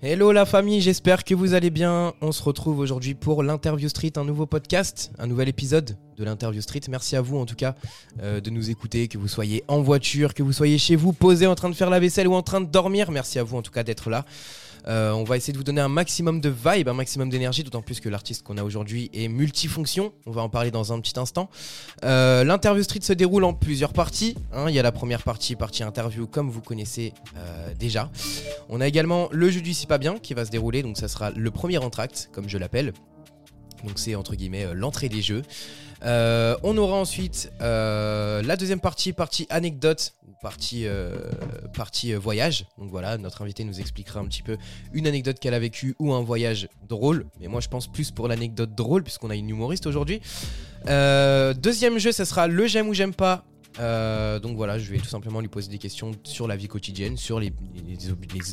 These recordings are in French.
Hello la famille, j'espère que vous allez bien. On se retrouve aujourd'hui pour l'Interview Street, un nouveau podcast, un nouvel épisode de l'Interview Street. Merci à vous en tout cas euh, de nous écouter, que vous soyez en voiture, que vous soyez chez vous, posé en train de faire la vaisselle ou en train de dormir. Merci à vous en tout cas d'être là. Euh, on va essayer de vous donner un maximum de vibe, un maximum d'énergie, d'autant plus que l'artiste qu'on a aujourd'hui est multifonction. On va en parler dans un petit instant. Euh, l'interview street se déroule en plusieurs parties. Hein. Il y a la première partie, partie interview, comme vous connaissez euh, déjà. On a également le jeu du si pas bien qui va se dérouler, donc ça sera le premier entracte, comme je l'appelle. Donc c'est entre guillemets l'entrée des jeux. on aura ensuite la deuxième partie, partie anecdote, partie, euh, partie euh, voyage. Donc voilà, notre invité nous expliquera un petit peu une anecdote qu'elle a vécue ou un voyage drôle. Mais moi, je pense plus pour l'anecdote drôle, puisqu'on a une humoriste aujourd'hui. Euh, deuxième jeu, ça sera le j'aime ou j'aime pas. Euh, donc voilà, je vais tout simplement lui poser des questions sur la vie quotidienne, sur les,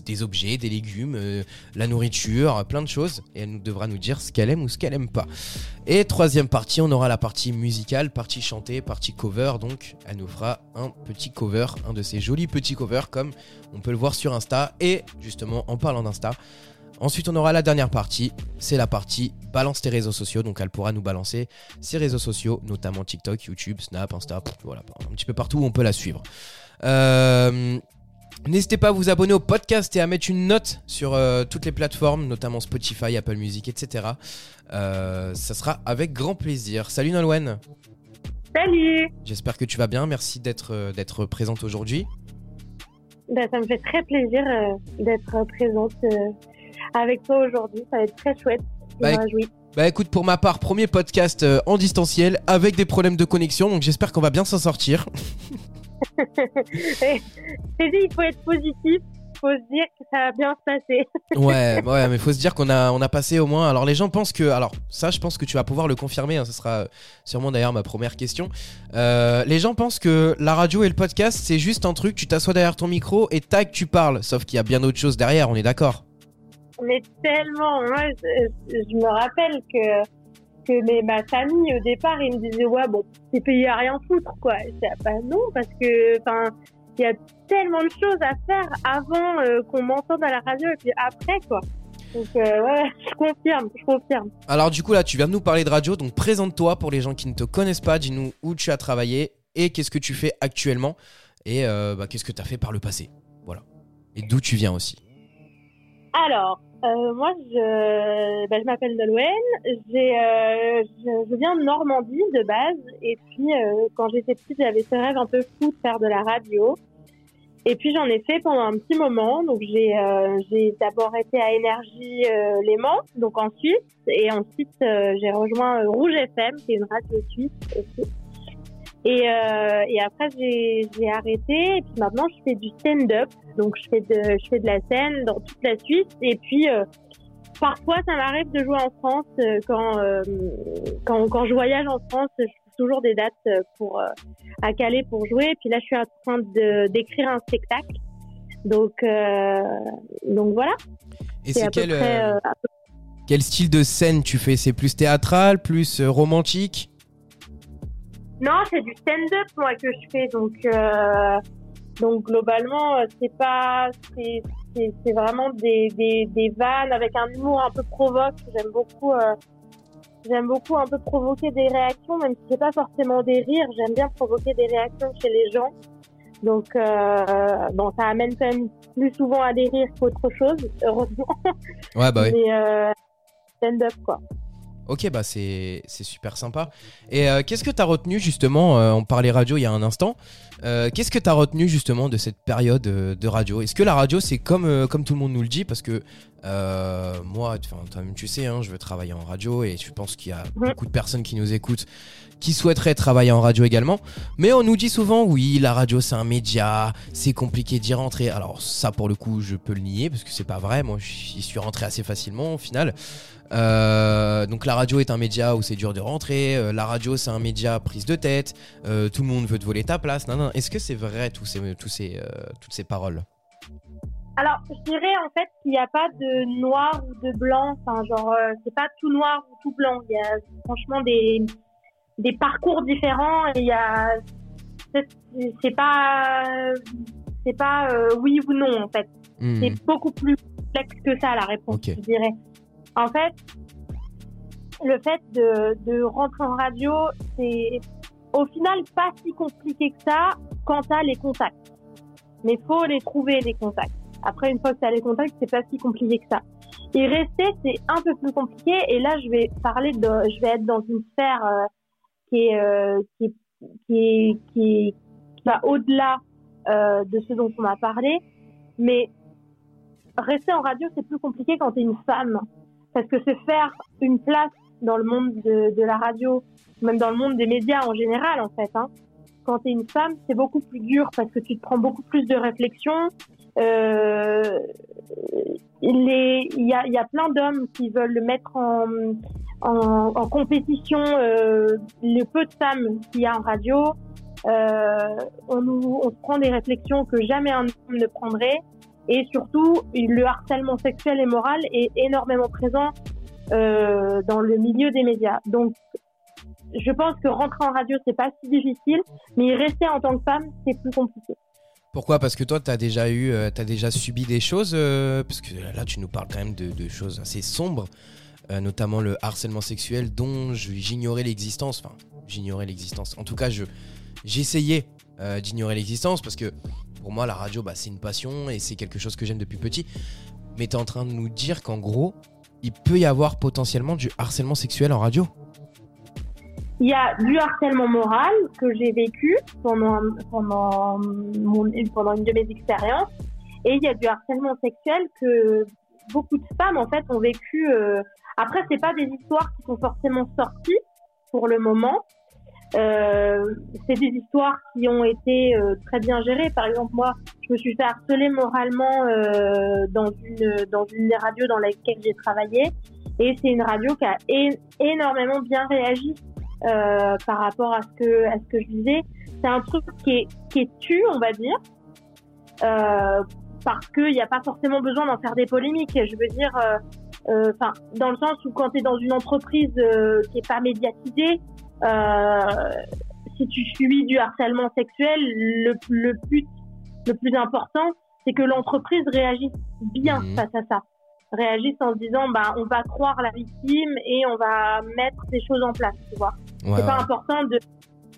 des objets, des légumes, euh, la nourriture, plein de choses. Et elle nous devra nous dire ce qu'elle aime ou ce qu'elle aime pas. Et troisième partie, on aura la partie musicale, partie chantée, partie cover. Donc elle nous fera un petit cover, un de ces jolis petits covers comme on peut le voir sur Insta. Et justement, en parlant d'Insta, Ensuite, on aura la dernière partie, c'est la partie balance tes réseaux sociaux. Donc, elle pourra nous balancer ses réseaux sociaux, notamment TikTok, YouTube, Snap, Insta, voilà, un petit peu partout où on peut la suivre. Euh, n'hésitez pas à vous abonner au podcast et à mettre une note sur euh, toutes les plateformes, notamment Spotify, Apple Music, etc. Euh, ça sera avec grand plaisir. Salut Nolwenn. Salut. J'espère que tu vas bien. Merci d'être d'être présente aujourd'hui. Ben, ça me fait très plaisir d'être présente avec toi aujourd'hui. Ça va être très chouette. Bah, bah, écoute, pour ma part, premier podcast euh, en distanciel avec des problèmes de connexion, donc j'espère qu'on va bien s'en sortir. C'est dit, il faut être positif faut se dire que ça va bien se passer. ouais, ouais, mais faut se dire qu'on a, on a passé au moins. Alors les gens pensent que, alors ça, je pense que tu vas pouvoir le confirmer. Hein, ce sera sûrement d'ailleurs ma première question. Euh, les gens pensent que la radio et le podcast, c'est juste un truc. Tu t'assois derrière ton micro et tac, tu parles. Sauf qu'il y a bien d'autres choses derrière. On est d'accord. Mais tellement, moi, je, me rappelle que que ma famille au départ ils me disaient ouais bon t'es payé à rien foutre quoi. Je disais, bah non parce que enfin il y a tellement de choses à faire avant euh, qu'on m'entende à la radio et puis après quoi. Donc euh, ouais, je confirme, je confirme. Alors du coup là, tu viens de nous parler de radio, donc présente-toi pour les gens qui ne te connaissent pas, dis-nous où tu as travaillé et qu'est-ce que tu fais actuellement et euh, bah, qu'est-ce que tu as fait par le passé. Voilà. Et d'où tu viens aussi. Alors, euh, moi, je, bah, je m'appelle Nolwenn. Euh, je, viens de Normandie de base. Et puis, euh, quand j'étais petite, j'avais ce rêve un peu fou de faire de la radio. Et puis, j'en ai fait pendant un petit moment. Donc, j'ai, j'ai d'abord été à Énergie euh, Léman, donc en Suisse. Et ensuite, j'ai rejoint Rouge FM, qui est une radio suisse aussi. Et, euh, et après, j'ai arrêté. Et puis maintenant, je fais du stand-up. Donc, je fais, de, je fais de la scène dans toute la Suisse. Et puis, euh, parfois, ça m'arrive de jouer en France. Euh, quand, quand, quand, je voyage en France, je trouve toujours des dates pour, euh, à Calais pour jouer. Et puis là, je suis en train d'écrire un spectacle. Donc, donc voilà. Et c'est quel, quel style de scène tu fais? C'est plus théâtral, plus romantique? Non, c'est du stand-up moi que je fais, donc euh, donc globalement euh, c'est pas c'est c'est vraiment des, des, des vannes avec un humour un peu provoque. J'aime beaucoup euh, j'aime beaucoup un peu provoquer des réactions, même si c'est pas forcément des rires. J'aime bien provoquer des réactions chez les gens. Donc euh, bon, ça amène quand même plus souvent à des rires qu'autre chose, heureusement. Ouais bah oui. Mais euh, stand-up quoi. Ok, bah c'est super sympa. Et euh, qu'est-ce que tu as retenu justement euh, On parlait radio il y a un instant. Euh, qu'est-ce que tu as retenu justement de cette période de radio? Est-ce que la radio c'est comme, comme tout le monde nous le dit? Parce que moi, toi-même tu sais, hein, je veux travailler en radio et je pense qu'il y a beaucoup de personnes qui nous écoutent qui souhaiteraient travailler en radio également. Mais on nous dit souvent, oui, la radio c'est un média, c'est compliqué d'y rentrer. Alors ça pour le coup, je peux le nier parce que c'est pas vrai. Moi, j'y suis rentré assez facilement au final. Euh, donc la radio est un média où c'est dur de rentrer. Euh, la radio c'est un média prise de tête. Euh, tout le monde veut te voler ta place. Non, non. Est-ce que c'est vrai tous ces, tous ces, toutes ces paroles? Alors je dirais en fait qu'il n'y a pas de noir ou de blanc. Enfin genre c'est pas tout noir ou tout blanc. Il y a franchement des des parcours différents. Et il y a c'est pas c'est pas oui ou non en fait. Hmm. C'est beaucoup plus complexe que ça, la réponse, je dirais. En fait, le fait de, rentrer en radio, c'est au final pas si compliqué que ça quand tu as les contacts. Mais faut les trouver, les contacts. Après, une fois que tu as les contacts, c'est pas si compliqué que ça. Et rester, c'est un peu plus compliqué. Et là, je vais parler de, je vais être dans une sphère euh, qui est, euh, qui, qui, qui, qui, va au-delà euh, de ce dont on a parlé. Mais rester en radio, c'est plus compliqué quand tu es une femme. Parce que se faire une place dans le monde de, la radio, même dans le monde des médias en général, en fait, hein, quand tu es une femme, c'est beaucoup plus dur parce que tu te prends beaucoup plus de réflexion. Euh, il y a, plein d'hommes qui veulent le mettre en, compétition euh, le peu de femmes qu'il y a en radio. Euh, on, on se prend des réflexions que jamais un homme ne prendrait. Et surtout, le harcèlement sexuel et moral est énormément présent euh, dans le milieu des médias. Donc, je pense que rentrer en radio, c'est pas si difficile, mais rester en tant que femme, c'est plus compliqué. Pourquoi? Parce que toi, tu as déjà eu, euh, as déjà subi des choses, euh, parce que là, tu nous parles quand même de, choses assez sombres, notamment le harcèlement sexuel dont j'ignorais l'existence. Enfin, j'ignorais l'existence. En tout cas, j'essayais d'ignorer l'existence parce que pour moi, la radio, bah, c'est une passion et c'est quelque chose que j'aime depuis petit. Mais tu es en train de nous dire qu'en gros, il peut y avoir potentiellement du harcèlement sexuel en radio il y a du harcèlement moral que j'ai vécu pendant, une de mes expériences. Et il y a du harcèlement sexuel que beaucoup de femmes, en fait, ont vécu. Euh... Après, c'est pas des histoires qui sont forcément sorties pour le moment. Euh, c'est des histoires qui ont été euh, très bien gérées. Par exemple, moi, je me suis fait harceler moralement euh, dans une dans une des radios dans laquelle j'ai travaillé, et c'est une radio qui a énormément bien réagi par rapport à ce que à ce que je disais. C'est un truc qui est qui est tu, on va dire, euh, parce qu'il n'y a pas forcément besoin d'en faire des polémiques. Je veux dire, enfin, dans le sens où quand tu es dans une entreprise qui est pas médiatisée, si tu subis du harcèlement sexuel, le, le but le plus important, c'est que l'entreprise réagisse bien mmh. face à ça. Réagissent en se disant bah on va croire la victime et on va mettre des choses en place tu vois. C'est pas important de,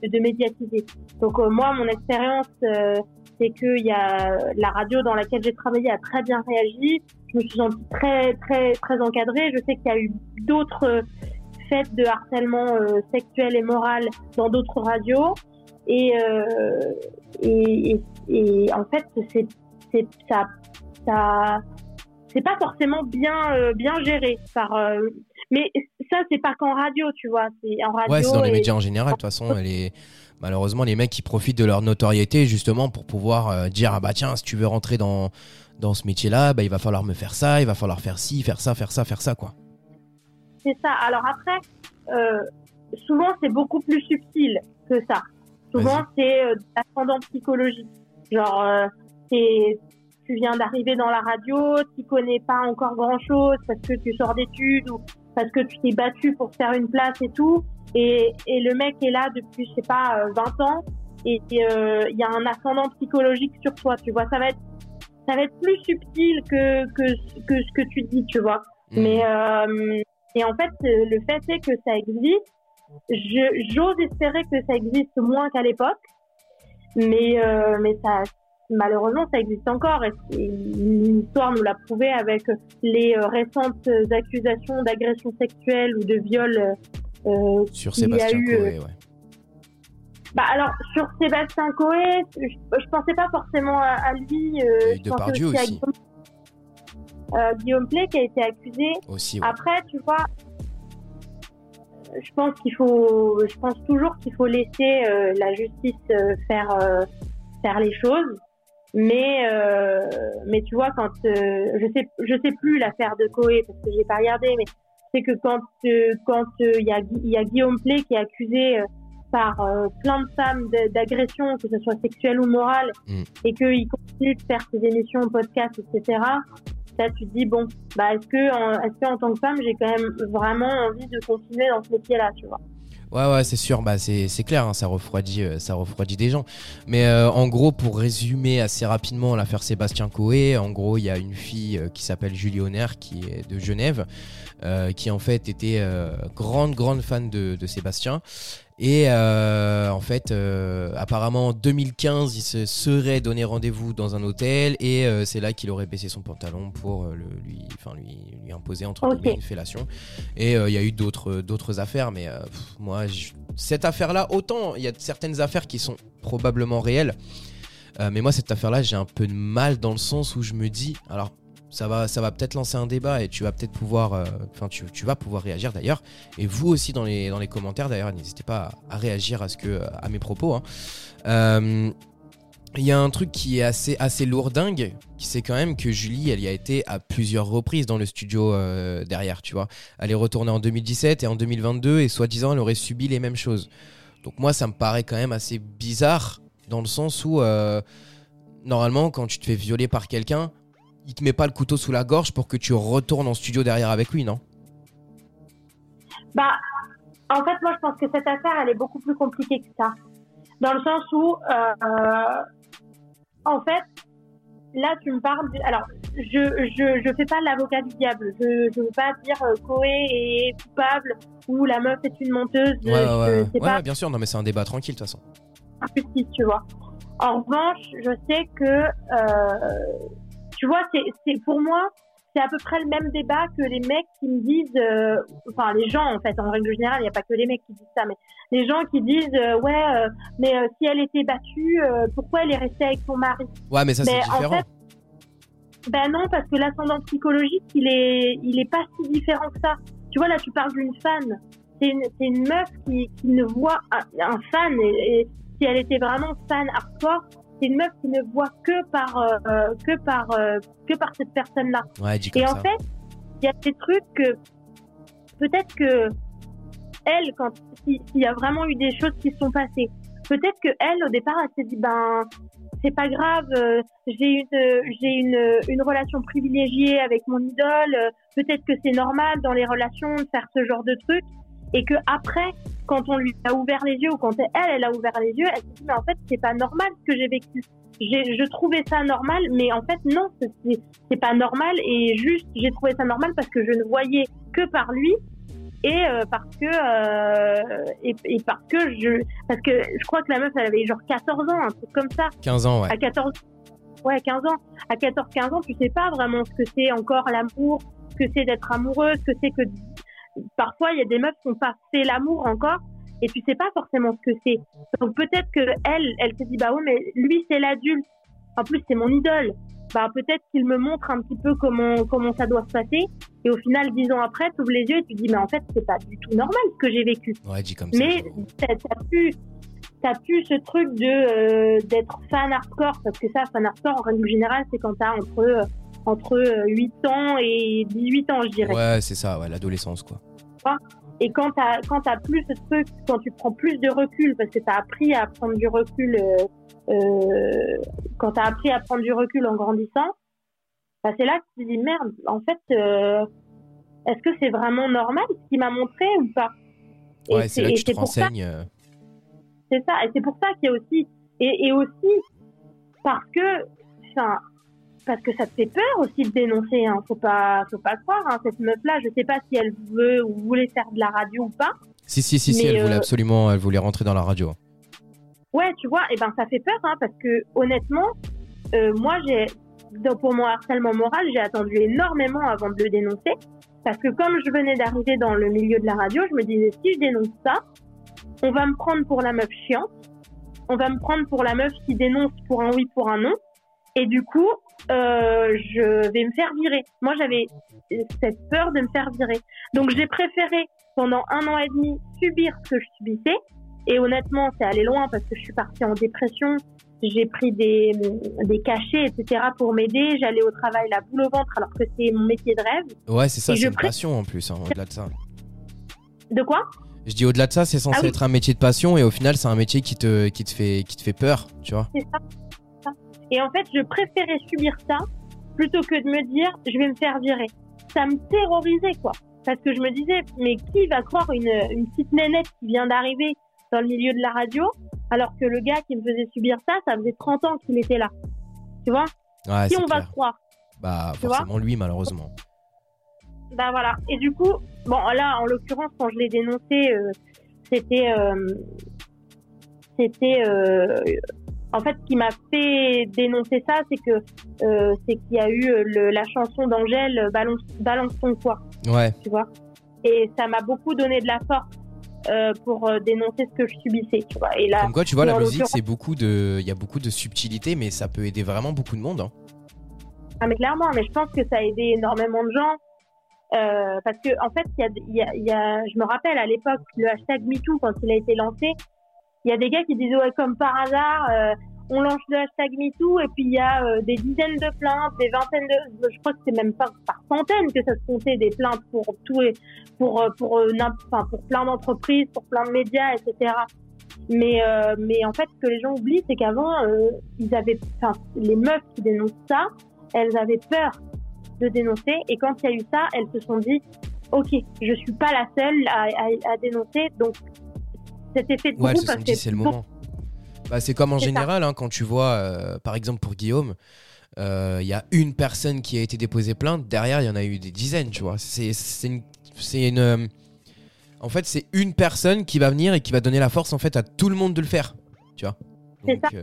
de, médiatiser. Donc euh, moi mon expérience euh, c'est que y a la radio dans laquelle j'ai travaillé a très bien réagi. Je me suis sentie très très très encadrée. Je sais qu'il y a eu d'autres faits de harcèlement euh, sexuel et moral dans d'autres radios. Et, et, et, et en fait c'est c'est ça ça c'est pas forcément bien euh, bien géré par euh, mais ça c'est pas qu'en radio tu vois. C'est en radio ouais c'est dans les médias en général de toute façon les malheureusement les mecs qui profitent de leur notoriété justement pour pouvoir euh, dire ah bah tiens si tu veux rentrer dans dans ce métier là bah il va falloir me faire ça il va falloir faire ci faire ça faire ça faire ça quoi c'est ça alors après souvent c'est beaucoup plus subtil que ça souvent c'est ascendant psychologique genre c'est tu viens d'arriver dans la radio, tu connais pas encore grand chose parce que tu sors d'études ou parce que tu t'es battu pour faire une place et tout. Et, et le mec est là depuis, je sais pas, 20 euh, ans et euh, il y a un ascendant psychologique sur toi, tu vois. Ça va être, ça va être plus subtil que, que, que ce que tu dis, tu vois. Mmh. Mais, euh, et en fait, le fait est que ça existe. J'ose espérer que ça existe moins qu'à l'époque. Mais, euh, mais ça, malheureusement, ça existe encore. Et l'histoire nous l'a prouvé avec les euh, récentes accusations d'agression sexuelle ou de viol. Euh, sur Sébastien eu, Coé, ouais. Bah alors sur Sébastien Coé, je, je pensais pas forcément à, lui. Euh, je pensais aussi, à Guillaume, euh, Guillaume Play qui a été accusé. Aussi, Après, tu vois, je pense qu'il faut, je pense toujours qu'il faut laisser euh, la justice euh, faire faire les choses. Mais mais tu vois quand je sais je sais plus l'affaire de Coé parce que j'ai pas regardé mais c'est que quand quand il y a il y a Guillaume Play qui est accusé par plein de femmes d'agression que ce soit sexuelle ou morale mm. et qu'il continue de faire ses émissions podcast etc là tu te dis bon bah est-ce que est-ce que en tant que femme j'ai quand même vraiment envie de continuer dans ce métier là tu vois? Ouais, ouais, c'est sûr, bah, c'est clair, hein, ça, refroidit, euh, ça refroidit des gens. Mais euh, en gros, pour résumer assez rapidement l'affaire Sébastien Coé, en gros, il y a une fille euh, qui s'appelle Julie Honner, qui est de Genève, qui en fait était grande, grande fan de Sébastien. Et euh, en fait, euh, apparemment en 2015, il se serait donné rendez-vous dans un hôtel et euh, c'est là qu'il aurait baissé son pantalon pour le, lui, enfin lui, lui imposer entre guillemets une fellation. Et il y a eu d'autres, d'autres affaires, mais pff, moi, je- cette affaire-là, autant il y a certaines affaires qui sont probablement réelles, mais moi cette affaire-là, j'ai un peu de mal dans le sens où je me dis, alors ça va, ça va peut-être lancer un débat et tu vas peut-être pouvoir, euh, enfin tu, vas pouvoir réagir d'ailleurs. Et vous aussi dans les, dans les commentaires d'ailleurs, n'hésitez pas à, réagir à ce que, à mes propos. hein. Euh, il y a un truc qui est assez, assez lourdingue, c'est quand même que Julie, elle y a été à plusieurs reprises dans le studio euh, derrière, tu vois. Elle est retournée en 2017 et en 2022 et soi-disant elle aurait subi les mêmes choses. Donc moi, ça me paraît quand même assez bizarre dans le sens où normalement, quand tu te fais violer par quelqu'un, il te met pas le couteau sous la gorge pour que tu retournes en studio derrière avec lui, non? Bah, en fait, moi, je pense que cette affaire, elle est beaucoup plus compliquée que ça. Dans le sens où, euh, en fait, là, tu me parles. du- Alors, je je je fais pas l'avocat du diable. Je je veux pas dire euh, est coupable ou la meuf est une menteuse. Ouais, pas bien sûr, non mais c'est un débat tranquille de toute façon. justice, tu vois. En revanche, je sais que, euh, tu vois, c'est, pour moi, c'est à peu près le même débat que les mecs qui me disent, euh, enfin les gens en fait, en règle générale, il n'y a pas que les mecs qui disent ça, mais les gens qui disent, euh, ouais, euh, mais si elle était battue, pourquoi elle est restée avec son mari? Ouais, mais ça c'est en différent. fait, Ben non, parce que l'ascendant psychologique, il est, il est pas si différent que ça. Tu vois, là, tu parles d'une fan. C'est une, meuf qui, qui ne voit un, un fan, et, et si elle était vraiment fan hardcore, c'est une meuf qui ne voit que par, euh, que par, euh, que par cette. Ouais, dis comme Et ça. en fait, il y a des trucs que peut-être que elle, quand si- s'il y a vraiment eu des choses qui se sont passées, peut-être que elle, au départ, elle s'est dit ben c'est pas grave, euh, j'ai une j'ai une une relation privilégiée avec mon idole, peut-être que c'est normal dans les relations de faire ce genre de trucs, et que après, quand on lui a ouvert les yeux ou quand elle elle a ouvert les yeux, elle s'est dit mais en fait c'est pas normal ce que j'ai vécu. J'ai, je trouvais ça normal, mais en fait non, c'est, pas normal et juste j'ai trouvé ça normal parce que je ne voyais que par lui et euh, parce que euh, et, et parce que je parce que je crois que la meuf elle avait genre 14 ans un truc comme ça 15 ans, ouais. à 14 ouais 15 ans à 14 15 ans tu sais pas vraiment ce que c'est encore l'amour ce que c'est d'être amoureuse ce que c'est que parfois il y a des meufs qui n'ont pas fait l'amour encore et tu sais pas forcément ce que c'est. Donc peut-être que elle elle se dit bah oui mais lui c'est l'adulte. En plus c'est mon idole. Bah peut-être qu'il me montre un petit peu comment comment ça doit se passer. Et au final dix ans après tu ouvres les yeux et tu te dis mais en fait c'est pas du tout normal ce que j'ai vécu. Ouais, dis comme ça. mais t'as t'as plus ce truc de euh, d'être fan hardcore. Parce que ça, fan hardcore en règle générale, c'est quand t'as entre euh, entre euh, 8 ans et 18 ans, je dirais. Ouais, c'est ça, ouais, l'adolescence, quoi. Et quand t'as quand t'as plus ce truc, quand tu prends plus de recul, parce que t'as appris à prendre du recul, euh, euh, quand t'as appris à prendre du recul en grandissant, bah c'est là que tu te dis merde. En fait, euh, est-ce que c'est vraiment normal ce qu'il m'a montré ou pas? Ouais, c'est là que tu te renseignes. euh, C'est ça, et c'est pour ça qu'il y a aussi, et, et aussi parce que, enfin, parce que ça te fait peur aussi de dénoncer, hein. Faut pas, faut pas croire, hein. Cette meuf-là, je sais pas si elle veut ou voulait faire de la radio ou pas. Si, si, si, si, elle voulait euh, absolument, elle voulait rentrer dans la radio. Ouais, tu vois, et ben ça fait peur, hein, parce que honnêtement, euh, moi j'ai, pour mon harcèlement moral, j'ai attendu énormément avant de le dénoncer, parce que comme je venais d'arriver dans le milieu de la radio, je me disais si je dénonce ça, on va me prendre pour la meuf chiante, on va me prendre pour la meuf qui dénonce pour un oui pour un non, et du coup, euh, je vais me faire virer. Moi j'avais cette peur de me faire virer, donc j'ai préféré pendant un an et demi subir ce que je subissais. Et honnêtement, c'est allé loin parce que je suis partie en dépression. J'ai pris des, des cachets, etc. pour m'aider. J'allais au travail la boule au ventre alors que c'est mon métier de rêve. Ouais, c'est ça, c'est une pré- passion en plus, hein, au-delà de ça. De quoi? Je dis au-delà de ça, c'est censé Ah oui. être un métier de passion et au final, c'est un métier qui te, qui te, fait, qui te fait peur, tu vois. C'est ça. Et en fait, je préférais subir ça plutôt que de me dire je vais me faire virer. Ça me terrorisait, quoi. parce que je me disais, mais qui va croire une, une petite nénette qui vient d'arriver dans le milieu de la radio, alors que le gars qui me faisait subir ça, ça faisait 30 ans qu'il était là. Tu vois? Ouais, Qui on va clair. croire? Bah, Tu forcément lui, malheureusement. Bah voilà. Et du coup, bon là, en l'occurrence, quand je l'ai dénoncé, euh, c'était, euh, c'était, euh, en fait, ce qui m'a fait dénoncer ça, c'est que euh, c'est qu'il y a eu euh, le- la chanson d'Angèle, euh, balance, balance ton poids, Ouais. tu vois? Et ça m'a beaucoup donné de la force euh, pour dénoncer ce que je subissais, tu vois. Et là, Comme quoi, tu vois, la musique, c'est beaucoup de. Il y a beaucoup de subtilité, mais ça peut aider vraiment beaucoup de monde. hein. Ah mais clairement, mais je pense que ça a aidé énormément de gens. Euh, parce que en fait, il y a, il y, a, il y a, je me rappelle à l'époque le hashtag MeToo quand il a été lancé, il y a des gars qui disaient ouais comme par hasard, euh, on lance le hashtag MeToo et puis il y a euh, des dizaines de plaintes, des vingtaines de, je crois que c'est même pas par centaines que ça se comptait des plaintes pour tous les, pour euh, pour enfin, pour plein d'entreprises, pour plein de médias, etc. Mais mais en fait, ce que les gens oublient, c'est qu'avant ils avaient, enfin les meufs qui dénoncent ça, elles avaient peur de dénoncer et quand il y a eu ça, elles se sont dit ok, je suis pas la seule à, à dénoncer, donc cet effet de Ouais, groupe c'est le moment. Bah, c'est comme en général, hein, quand tu vois, euh, par exemple pour Guillaume, euh, il y a une personne qui a été déposée plainte, derrière il y en a eu des dizaines, tu vois. C'est une, une, euh, en fait c'est une personne qui va venir et qui va donner la force en fait à tout le monde de le faire, tu vois.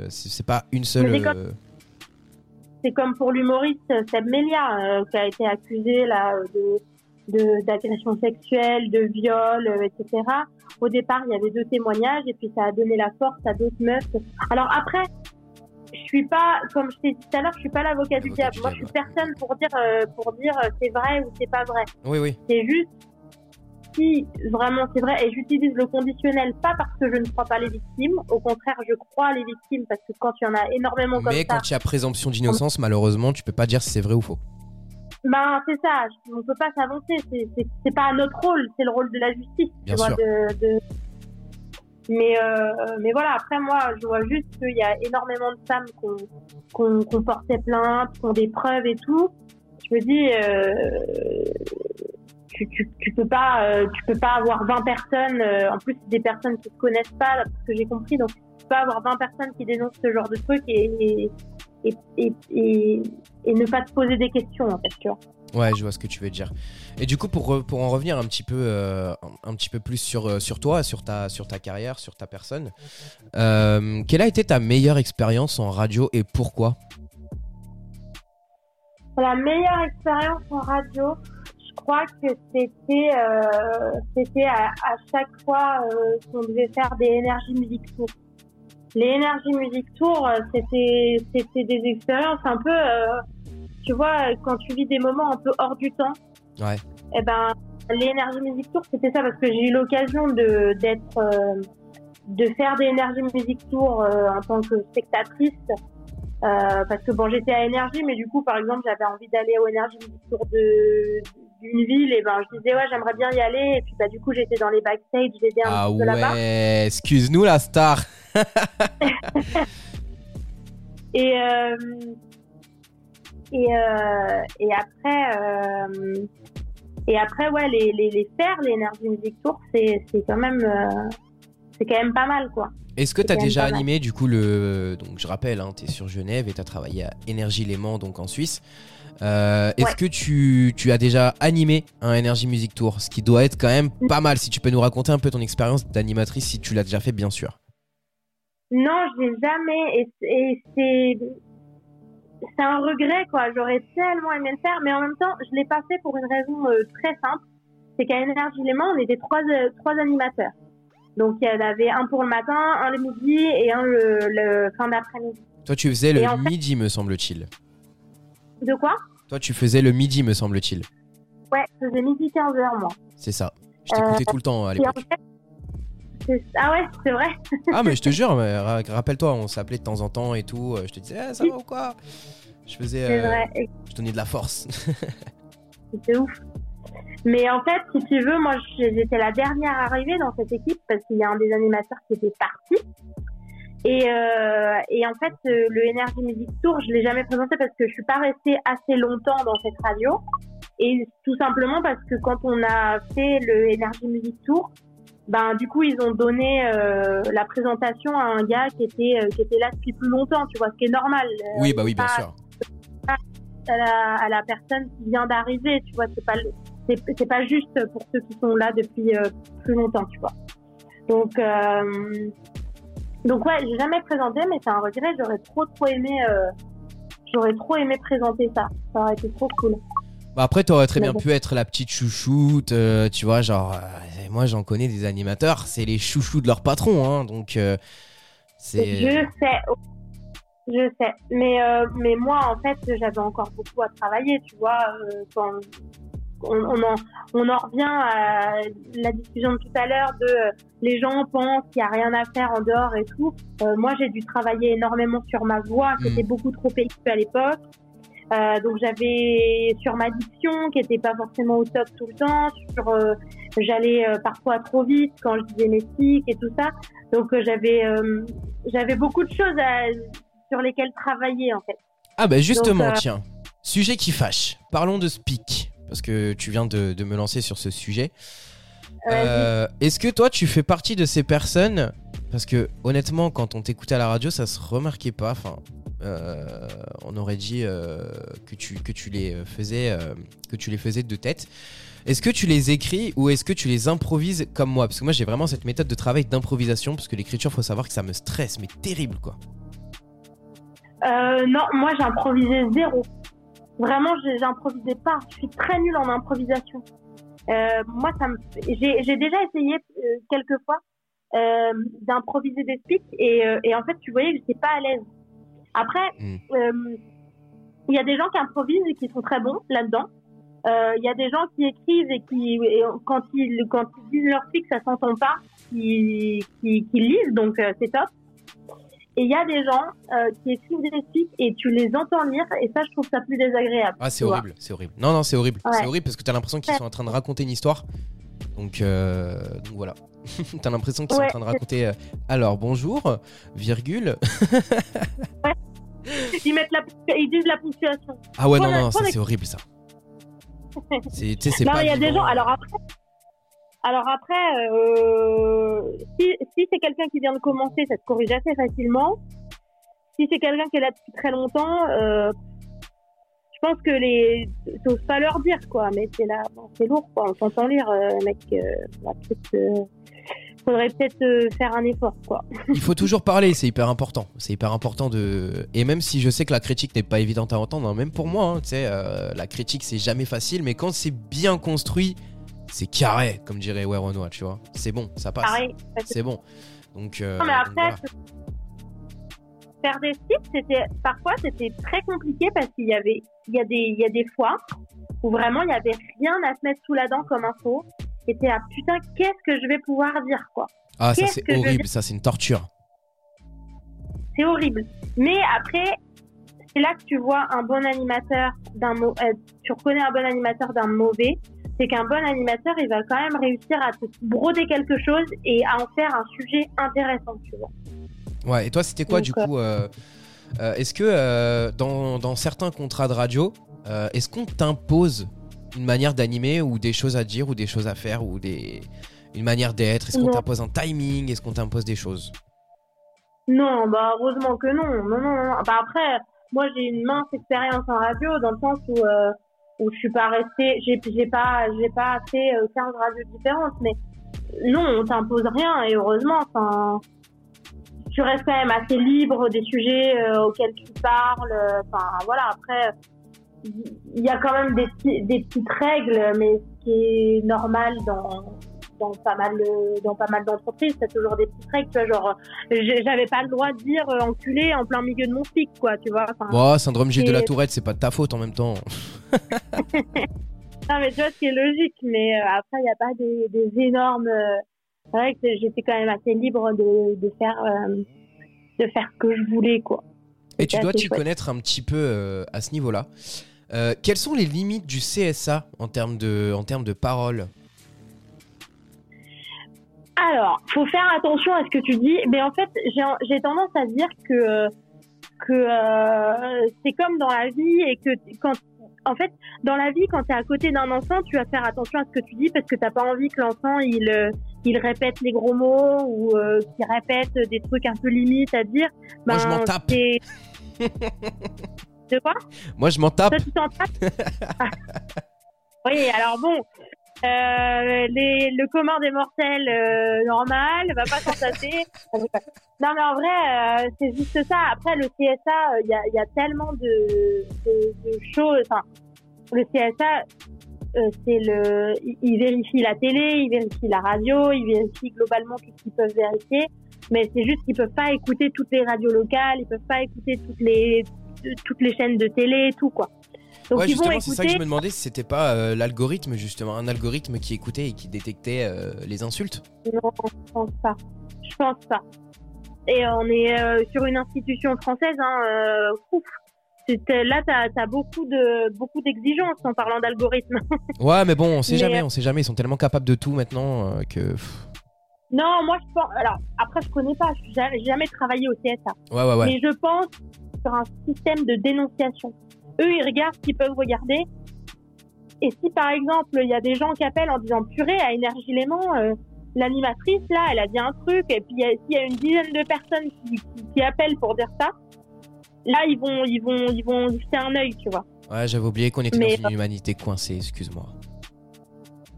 C'est pas une seule. C'est comme- comme pour l'humoriste Seb Melia qui a été accusé là de- d'agression sexuelle, de viol, euh, etc. Au départ, il y avait deux témoignages et puis ça a donné la force à d'autres meufs. Alors après, je suis pas, comme je t'ai dit tout à l'heure, je suis pas l'avocat du diable. Moi, je suis personne pour dire euh, pour dire euh, c'est vrai ou c'est pas vrai. Oui, oui. C'est juste si vraiment c'est vrai et j'utilise le conditionnel pas parce que je ne crois pas les victimes. Au contraire, je crois les victimes parce que quand il y en a énormément comme Mais ça, quand il y a présomption d'innocence, malheureusement, tu peux pas dire si c'est vrai ou faux. Ben, c'est ça, on peut pas s'avancer, c'est, pas notre rôle, c'est le rôle de la justice, Bien tu vois, sûr. de, de... Mais, euh, mais voilà, après moi, je vois juste qu'il y a énormément de femmes qu'on, qu'on, qu'on portait plainte, qui ont des preuves et tout. Je me dis, euh, tu, tu, tu peux pas, euh, tu peux pas avoir 20 personnes, en plus des personnes qui se connaissent pas, d'après ce que j'ai compris, donc tu peux pas avoir 20 personnes qui dénoncent ce genre de truc et, et, et, et, et, et ne pas te poser des questions, en fait, tu vois. Ouais, je vois ce que tu veux dire. Et du coup, pour, pour en revenir un petit peu, euh, un, petit peu plus sur, euh, sur toi, sur ta, sur ta carrière, sur ta personne, euh, quelle a été ta meilleure expérience en radio et pourquoi? La meilleure expérience en radio, je crois que c'était euh, c'était à, à chaque fois qu'on devait faire des Energy Music Tours. Les Energy Music Tours, euh, c'était c'était des expériences un peu, euh, tu vois, quand tu vis des moments un peu hors du temps. Ouais. Eh ben, les Energy Music Tours, c'était ça parce que j'ai eu l'occasion de d'être euh, de faire des Energy Music Tours euh, en tant que spectatrice. Euh, parce que bon, j'étais à Énergie, mais du coup, par exemple, j'avais envie d'aller au Énergie Music Tour de d'une ville, et ben je disais ouais, j'aimerais bien y aller, et puis bah du coup, j'étais dans les backstage, j'étais un Ah peu là-bas. ouais, excuse-nous la star. Et euh, et euh, et après euh, et après ouais, les les les faire les Energy Music Tour, c'est c'est quand même c'est quand même pas mal quoi. Est-ce que tu as déjà mal. animé du coup le. Donc je rappelle, hein, tu es sur Genève et tu as travaillé à Énergie Léman, donc en Suisse. Euh, Est-ce Ouais. que tu, tu as déjà animé un Energy Music Tour? Ce qui doit être quand même pas mal. Si tu peux nous raconter un peu ton expérience d'animatrice, si tu l'as déjà fait, bien sûr. Non, je l'ai jamais. Et, et c'est c'est un regret quoi. J'aurais tellement aimé le faire, mais en même temps, je l'ai pas fait pour une raison euh, très simple. C'est qu'à Énergie Léman, on était trois euh, trois animateurs. Donc il y en avait un pour le matin, un le midi et un le, le fin d'après-midi. Toi, tu faisais le Et en fait- midi, me semble-t-il. De quoi? Toi, tu faisais le midi, me semble-t-il. Ouais, je faisais midi 15 heures moi. C'est ça. Je t'écoutais tout le temps à en l'époque. fait, ah ouais, c'est vrai. Ah, mais je te jure, rappelle-toi, on s'appelait de temps en temps et tout. euh, Je te disais, Eh, ça va ou quoi? Je faisais. Euh, vrai. Je donnais de la force. C'était ouf. Mais en fait, si tu veux, moi, j'étais la dernière arrivée dans cette équipe parce qu'il y a un des animateurs qui était parti. Et, euh, et en fait, le Energy Music Tour, je l'ai jamais présenté parce que je suis pas restée assez longtemps dans cette radio. Et tout simplement parce que quand on a fait le Energy Music Tour, ben du coup ils ont donné euh, la présentation à un gars qui était euh, qui était là depuis plus longtemps, tu vois, ce qui est normal. Oui, bah oui, bien sûr. À la, à la, personne qui vient d'arriver, tu vois, c'est pas c'est pas juste pour ceux qui sont là depuis euh, plus longtemps, tu vois. Donc donc ouais, j'ai jamais présenté, mais c'est un regret. J'aurais trop trop aimé j'aurais trop aimé présenter ça. Ça aurait été trop cool. Bah après, t'aurais très bien pu être la petite chouchoute, euh, tu vois, genre, euh, moi j'en connais des animateurs, c'est les chouchous de leur patron, hein, donc euh, c'est. Je sais, je sais, mais mais moi en fait j'avais encore beaucoup à travailler, tu vois, quand on, en, on en revient à la discussion de tout à l'heure de les gens pensent qu'il n'y a rien à faire en dehors et tout. moi j'ai dû travailler énormément sur ma voix, qui était hmm. beaucoup trop aiguë à l'époque. Euh, donc j'avais sur ma diction qui était pas forcément au top tout le temps, sur euh, j'allais euh, parfois trop vite quand je disais mes tics et tout ça. Donc j'avais j'avais beaucoup de choses sur lesquelles travailler en fait. Ah bah justement tiens, sujet qui fâche. Parlons de speak parce que tu viens de, de me lancer sur ce sujet. Est-ce que toi tu fais partie de ces personnes? Parce que honnêtement quand on t'écoutait à la radio ça se remarquait pas. Enfin euh, on aurait dit euh, que, tu, les faisais, euh, que tu les faisais de tête. Est-ce que tu les écris ou est-ce que tu les improvises comme moi? Parce que moi j'ai vraiment cette méthode de travail d'improvisation parce que l'écriture, faut savoir que ça me stresse, mais terrible quoi. non, moi j'ai improvisé zéro. Vraiment, j'improvisais pas. Je suis très nulle en improvisation. moi, ça j'ai déjà essayé quelques fois d'improviser des speaks et, et, en fait, tu voyais que j'étais pas à l'aise. Après, hmm. euh, il y a des gens qui improvisent et qui sont très bons là-dedans. Euh, il y a des gens qui écrivent et qui, quand, ils, quand ils disent leur fixe, ça s'entend pas, qui, qui, qui, lisent, donc euh, c'est top. Et il y a des gens qui écrivent des fiches et tu les entends lire et ça, je trouve ça plus désagréable. Ah, c'est horrible, c'est horrible. Non, non, c'est horrible. C'est horrible parce que tu as l'impression qu'ils sont en train de raconter une histoire. Donc, donc voilà. T'as l'impression qu'ils sont en train de raconter. alors bonjour, virgule. ouais. Ils, mettent la, ils disent la ponctuation. Ah ouais, non, non, ça c'est horrible ça. c'est, c'est non, il y a des gens. Alors après, alors après euh, si, si c'est quelqu'un qui vient de commencer, ça te corrige assez facilement. Si c'est quelqu'un qui est là depuis très longtemps, euh, je pense que les. T'oses pas leur dire, quoi, mais c'est là, c'est lourd, quoi. On s'entend lire, euh, mec. Faudrait peut-être euh, faire un effort, quoi. Il faut toujours parler, c'est hyper important. C'est hyper important de. Et même si je sais que la critique n'est pas évidente à entendre, hein, même pour moi, hein, tu sais, euh, la critique c'est jamais facile, mais quand c'est bien construit, c'est carré, comme dirait ouais Renoir, tu vois. C'est bon, ça passe. C'est bon. Donc. Euh, non, mais après, faire des sites, c'était parfois c'était très compliqué parce qu'il y avait, il y a des, il y a des fois où vraiment il y avait rien à se mettre sous la dent comme info et t'es là, putain, qu'est-ce que je vais pouvoir dire, quoi. Ah, ça c'est horrible, ça c'est une torture. C'est horrible. Mais après, c'est là que tu vois un bon animateur d'un euh, tu reconnais un bon animateur d'un mauvais. C'est qu'un bon animateur, il va quand même réussir à te broder quelque chose et à en faire un sujet intéressant, tu vois. Ouais, et toi, c'était quoi du euh, coup euh, Est-ce que dans, dans, certains contrats de radio, est-ce qu'on t'impose une manière d'animer ou des choses à dire ou des choses à faire ou des une manière d'être? Est-ce qu'on t'impose un timing? Est-ce qu'on t'impose des choses? Non, bah heureusement que non. Non, non, non. Bah, après, moi j'ai une mince expérience en radio dans le sens où euh, où je suis pas restée, j'ai j'ai pas j'ai pas fait 15 euh, radios différentes, mais non, on t'impose rien et heureusement. Enfin, tu restes quand même assez libre des sujets euh, auxquels tu parles. Enfin voilà. Après il y a quand même des, des petites règles, mais ce qui est normal dans, dans pas mal dans pas mal d'entreprises, c'est toujours des petites règles, tu vois, genre j'avais pas le droit de dire euh, enculé en plein milieu de mon pic, quoi, tu vois. Enfin, syndrome Gilles de la Tourette, c'est pas de ta faute en même temps. non, mais tu vois, c'est logique, mais euh, après, il n'y a pas des, des énormes euh, règles. J'étais quand même assez libre de, de faire de faire ce que je voulais, quoi. Et tu dois t'y connaître un petit peu à ce niveau-là. Euh, quelles sont les limites du CSA en termes de, en termes de parole Alors, faut faire attention à ce que tu dis. Mais en fait, j'ai tendance à dire que, que euh, c'est comme dans la vie et que quand, en fait, dans la vie, quand tu es à côté d'un enfant, tu vas faire attention à ce que tu dis parce que t'as pas envie que l'enfant il euh, il répète les gros mots ou euh, qu'il répète des trucs un peu limites à dire. Moi, je Ben, m'en tape. De quoi? Moi, je m'en tape. Toi, tu t'en tapes? Ah. Oui, alors bon, euh, les, le commun des mortels euh, normal va pas s'en tasser. non, mais en vrai, euh, c'est juste ça. Après, le CSA, il y, a, il y a tellement de, de, de choses. Enfin, le CSA, euh, c'est le, il, il vérifie la télé, il vérifie la radio, il vérifie globalement tout ce qu'ils peuvent vérifier. Mais c'est juste qu'ils peuvent pas écouter toutes les radios locales, ils peuvent pas écouter toutes les toutes les chaînes de télé, tout quoi. Donc ouais, ils vont justement, c'est ça que je me demandais si c'était pas euh, l'algorithme, justement, un algorithme qui écoutait et qui détectait euh, les insultes. Non, je pense pas. Je pense pas. Et on est euh, sur une institution française, hein, ouf. Là, t'as as beaucoup de beaucoup d'exigences en parlant d'algorithme. Ouais, mais bon, on sait Mais, jamais, on sait jamais. Ils sont tellement capables de tout maintenant que. non, moi je pense. Alors après, je connais pas. J'ai jamais travaillé au CSA. Ouais, ouais, ouais. Mais je pense sur un système de dénonciation. Eux, ils regardent ce qu'ils peuvent regarder. Et si par exemple, il y a des gens qui appellent en disant purée à Énergie Léman, euh, l'animatrice là, elle a dit un truc, et puis a- s'il y a une dizaine de personnes qui, qui, qui appellent pour dire ça, là ils vont, ils vont, ils vont jeter un œil, tu vois. Ouais, j'avais oublié qu'on était Mais, dans une humanité coincée, excuse-moi.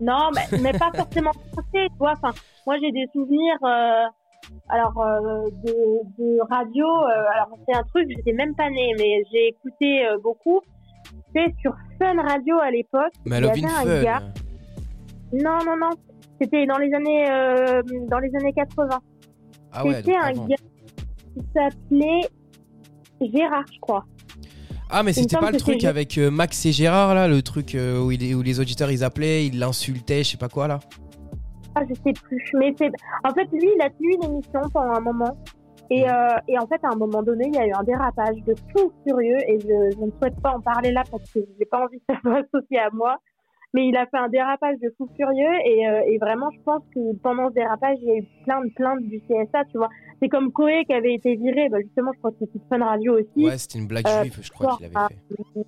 Non, mais, mais pas forcément français, tu vois. Enfin, moi, j'ai des souvenirs, euh, alors, euh, de, de radio. euh, alors, c'est un truc, j'étais même pas née, mais j'ai écouté euh, beaucoup. C'est sur Fun Radio à l'époque. Mais il y avait un gars. Non, non, non. C'était dans les années, dans les années 80. Ah ouais, C'était un avant. gars qui s'appelait Gérard, je crois. Ah, mais c'était pas le truc avec Max et Gérard là, le truc où, il- où les auditeurs ils appelaient, ils l'insultaient, je sais pas quoi là? Ah, je sais plus. Mais c'est, en fait, lui, il a tenu une émission pendant un moment. Et, euh, et en fait, à un moment donné, il y a eu un dérapage de fou furieux. Et je, je ne souhaite pas en parler là parce que j'ai pas envie que ça soit associé à moi. Mais il a fait un dérapage de fou furieux. Et, euh, et vraiment, je pense que pendant ce dérapage, il y a eu plein de plaintes du CSA, tu vois. C'est comme Koé qui avait été viré. Bah, justement, je crois que c'était Fun Radio aussi. Ouais, c'était une blague Euh, juive, je crois qu'il avait fait.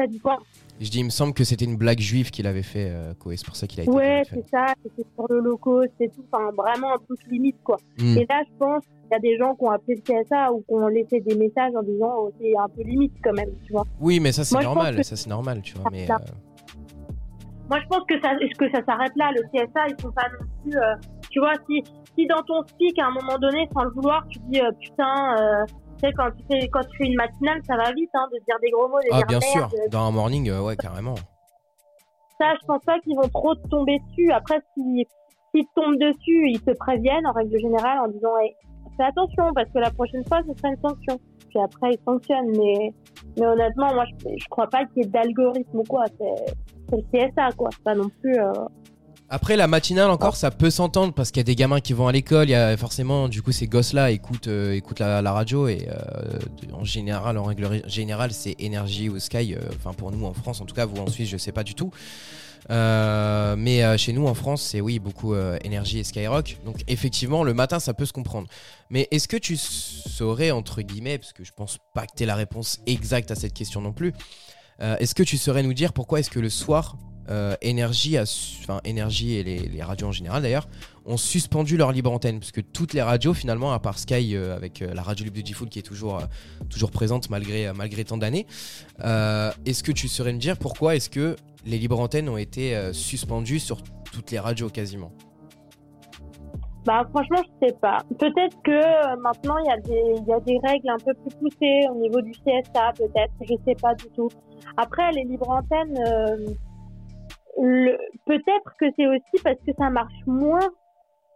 T'as dit quoi Je dis, il me semble que c'était une blague juive qu'il avait fait, euh, Koé, c'est pour ça qu'il a été. Ouais, c'est ça. C'était sur l'Holocauste et tout. Enfin, vraiment un truc limite, quoi. Hmm. Et là, je pense qu'il y a des gens qui ont appelé le CSA ou qui ont laissé des messages en disant oh, c'est un peu limite quand même, tu vois. Oui, mais ça c'est normal, que- ça c'est normal, tu vois. Mais euh, Moi, je pense que ça, que ça s'arrête là. Le CSA, ils sont pas non plus. euh, tu vois, si, si dans ton speak, à un moment donné, sans le vouloir, tu dis euh, putain, euh, tu sais, quand tu, fais, quand tu fais une matinale, ça va vite hein, de dire des gros mots, de ah dire bien sûr, dans un morning, euh, ouais carrément. Ça, je pense pas qu'ils vont trop te tomber dessus. Après, si- s'ils te tombent dessus, ils te préviennent en règle générale en disant hey, fais attention parce que la prochaine fois, ce sera une sanction. Puis après, ils sanctionnent. Mais, mais honnêtement, moi, je, je crois pas qu'il y ait d'algorithme ou quoi. C'est c'est le CSA, quoi. C'est pas non plus. euh, Après la matinale encore, ça peut s'entendre parce qu'il y a des gamins qui vont à l'école, il y a forcément du coup ces gosses-là écoutent, euh, écoutent la, radio et euh, en général, en règle générale, c'est énergie ou Sky. euh, Enfin pour nous en France, en tout cas, vous en Suisse, je sais pas du tout. Mais chez nous en France, c'est oui beaucoup énergie et Skyrock. Donc effectivement, le matin, ça peut se comprendre. Mais est-ce que tu saurais entre guillemets, parce que je pense pas que tu la réponse exacte à cette question non plus. est-ce que tu saurais nous dire pourquoi est-ce que le soir Énergie, a su- enfin Énergie et les, radios en général d'ailleurs, ont suspendu leur libre antenne parce que toutes les radios finalement, à part Sky euh, avec euh, la radio Libre Beautiful qui est toujours euh, toujours présente malgré euh, malgré tant d'années, euh, est-ce que tu saurais me dire pourquoi est-ce que les libres antennes ont été euh, suspendues sur toutes les radios quasiment? Bah franchement, je sais pas. Peut-être que euh, maintenant il y a des y a des règles un peu plus poussées au niveau du CSA, peut-être. Je sais pas du tout. Après, les libres antennes, euh, peut-être que c'est aussi parce que ça marche moins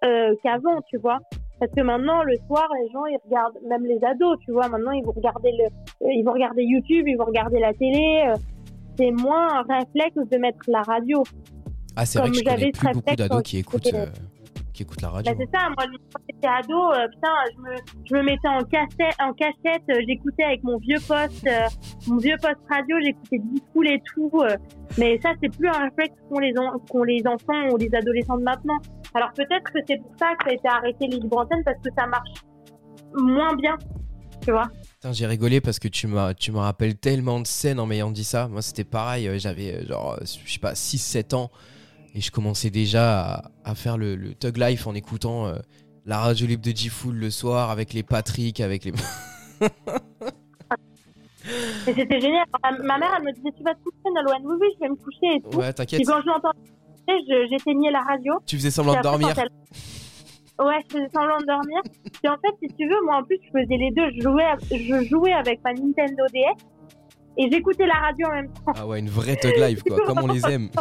euh, qu'avant, tu vois. Parce que maintenant, le soir, les gens ils regardent, même les ados, tu vois. Maintenant, ils vont regarder le, euh, ils vont regarder YouTube, ils vont regarder la télé. euh, c'est moins un réflexe de mettre la radio. Ah, c'est vrai que je connais plus beaucoup d'ados qui écoutent euh, qui écoutent la radio. Bah, c'est ça, moi, quand j'étais ado, euh, putain, je me, je me mettais en cassette, en cachette, euh, j'écoutais avec mon vieux poste, euh, mon vieux poste radio, j'écoutais Discool et tout. euh, mais ça, c'est plus un réflexe qu'ont les, les enfants ou les adolescents de maintenant. Alors peut-être que c'est pour ça que ça a été arrêté les libres antennes parce que ça marche moins bien, tu vois. j'ai rigolé parce que tu me tu me rappelles tellement de scènes en m'ayant dit ça. Moi, c'était pareil. euh, J'avais euh, genre, je sais pas, 6-7 ans. Et je commençais déjà à, faire le, Tug Life en écoutant la radio libre de G-Fool le soir avec les Patrick, avec les. Et c'était génial. Ma, mère, elle me disait, tu vas te coucher, Nolwenn Oui, oui, je vais me coucher et tout. ouais, Puis t'inquiète. quand je l'entendais, j'éteignais la radio. Tu faisais semblant de Puis dormir. Ouais, je faisais semblant de dormir. Puis en fait, si tu veux, moi en plus, je faisais les deux. Je jouais, je jouais avec ma Nintendo DS et j'écoutais la radio en même temps. Ah ouais, une vraie Tug Life, quoi, comme on les aime.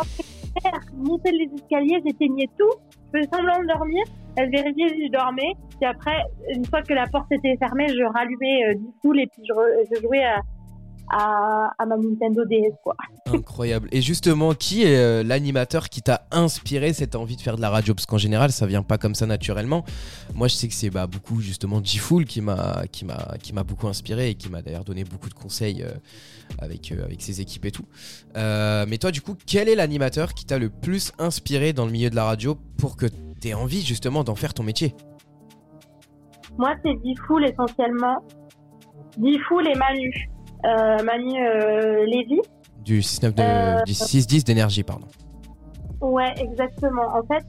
Je montais les escaliers, j'éteignais tout. Je faisais semblant de dormir. Elle vérifiait si je dormais. Puis après, une fois que la porte était fermée, je rallumais euh, du full et puis je, je jouais à, à, à ma Nintendo DS, quoi. Incroyable. Et justement, qui est euh, l'animateur qui t'a inspiré cette envie de faire de la radio? Parce qu'en général, ça vient pas comme ça naturellement. Moi, je sais que c'est bah, beaucoup justement G-Fool qui m'a beaucoup inspiré et qui m'a d'ailleurs donné beaucoup de conseils euh, avec euh, avec ses équipes et tout. Euh, mais toi, du coup, quel est l'animateur qui t'a le plus inspiré dans le milieu de la radio pour que t'aies envie justement d'en faire ton métier? Moi, c'est Diffoul essentiellement. Diffoul et Manu. Euh, Manu euh, Lévy. Du 6-9 de Euh, du 6-10 d'énergie, pardon. Ouais, exactement. En fait,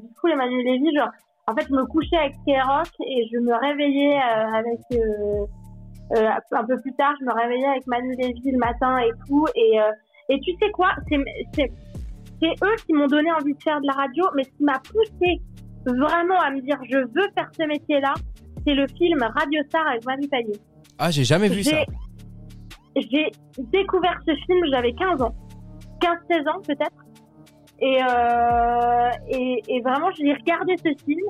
du coup, les Manu Lévy, genre, en fait, je me couchais avec Skyrock et je me réveillais avec, euh, un peu plus tard, je me réveillais avec Manu Lévy le matin et tout. Et, euh, et tu sais quoi, c'est eux qui m'ont donné envie de faire de la radio, mais ce qui m'a poussé vraiment à me dire, je veux faire ce métier-là, c'est le film Radio Star avec Manu Payet. Ah, j'ai jamais vu ça. J'ai- découvert ce film, j'avais 15 ans. 15-16 ans peut-être. Et, euh, et, et vraiment, j'ai regardé ce film.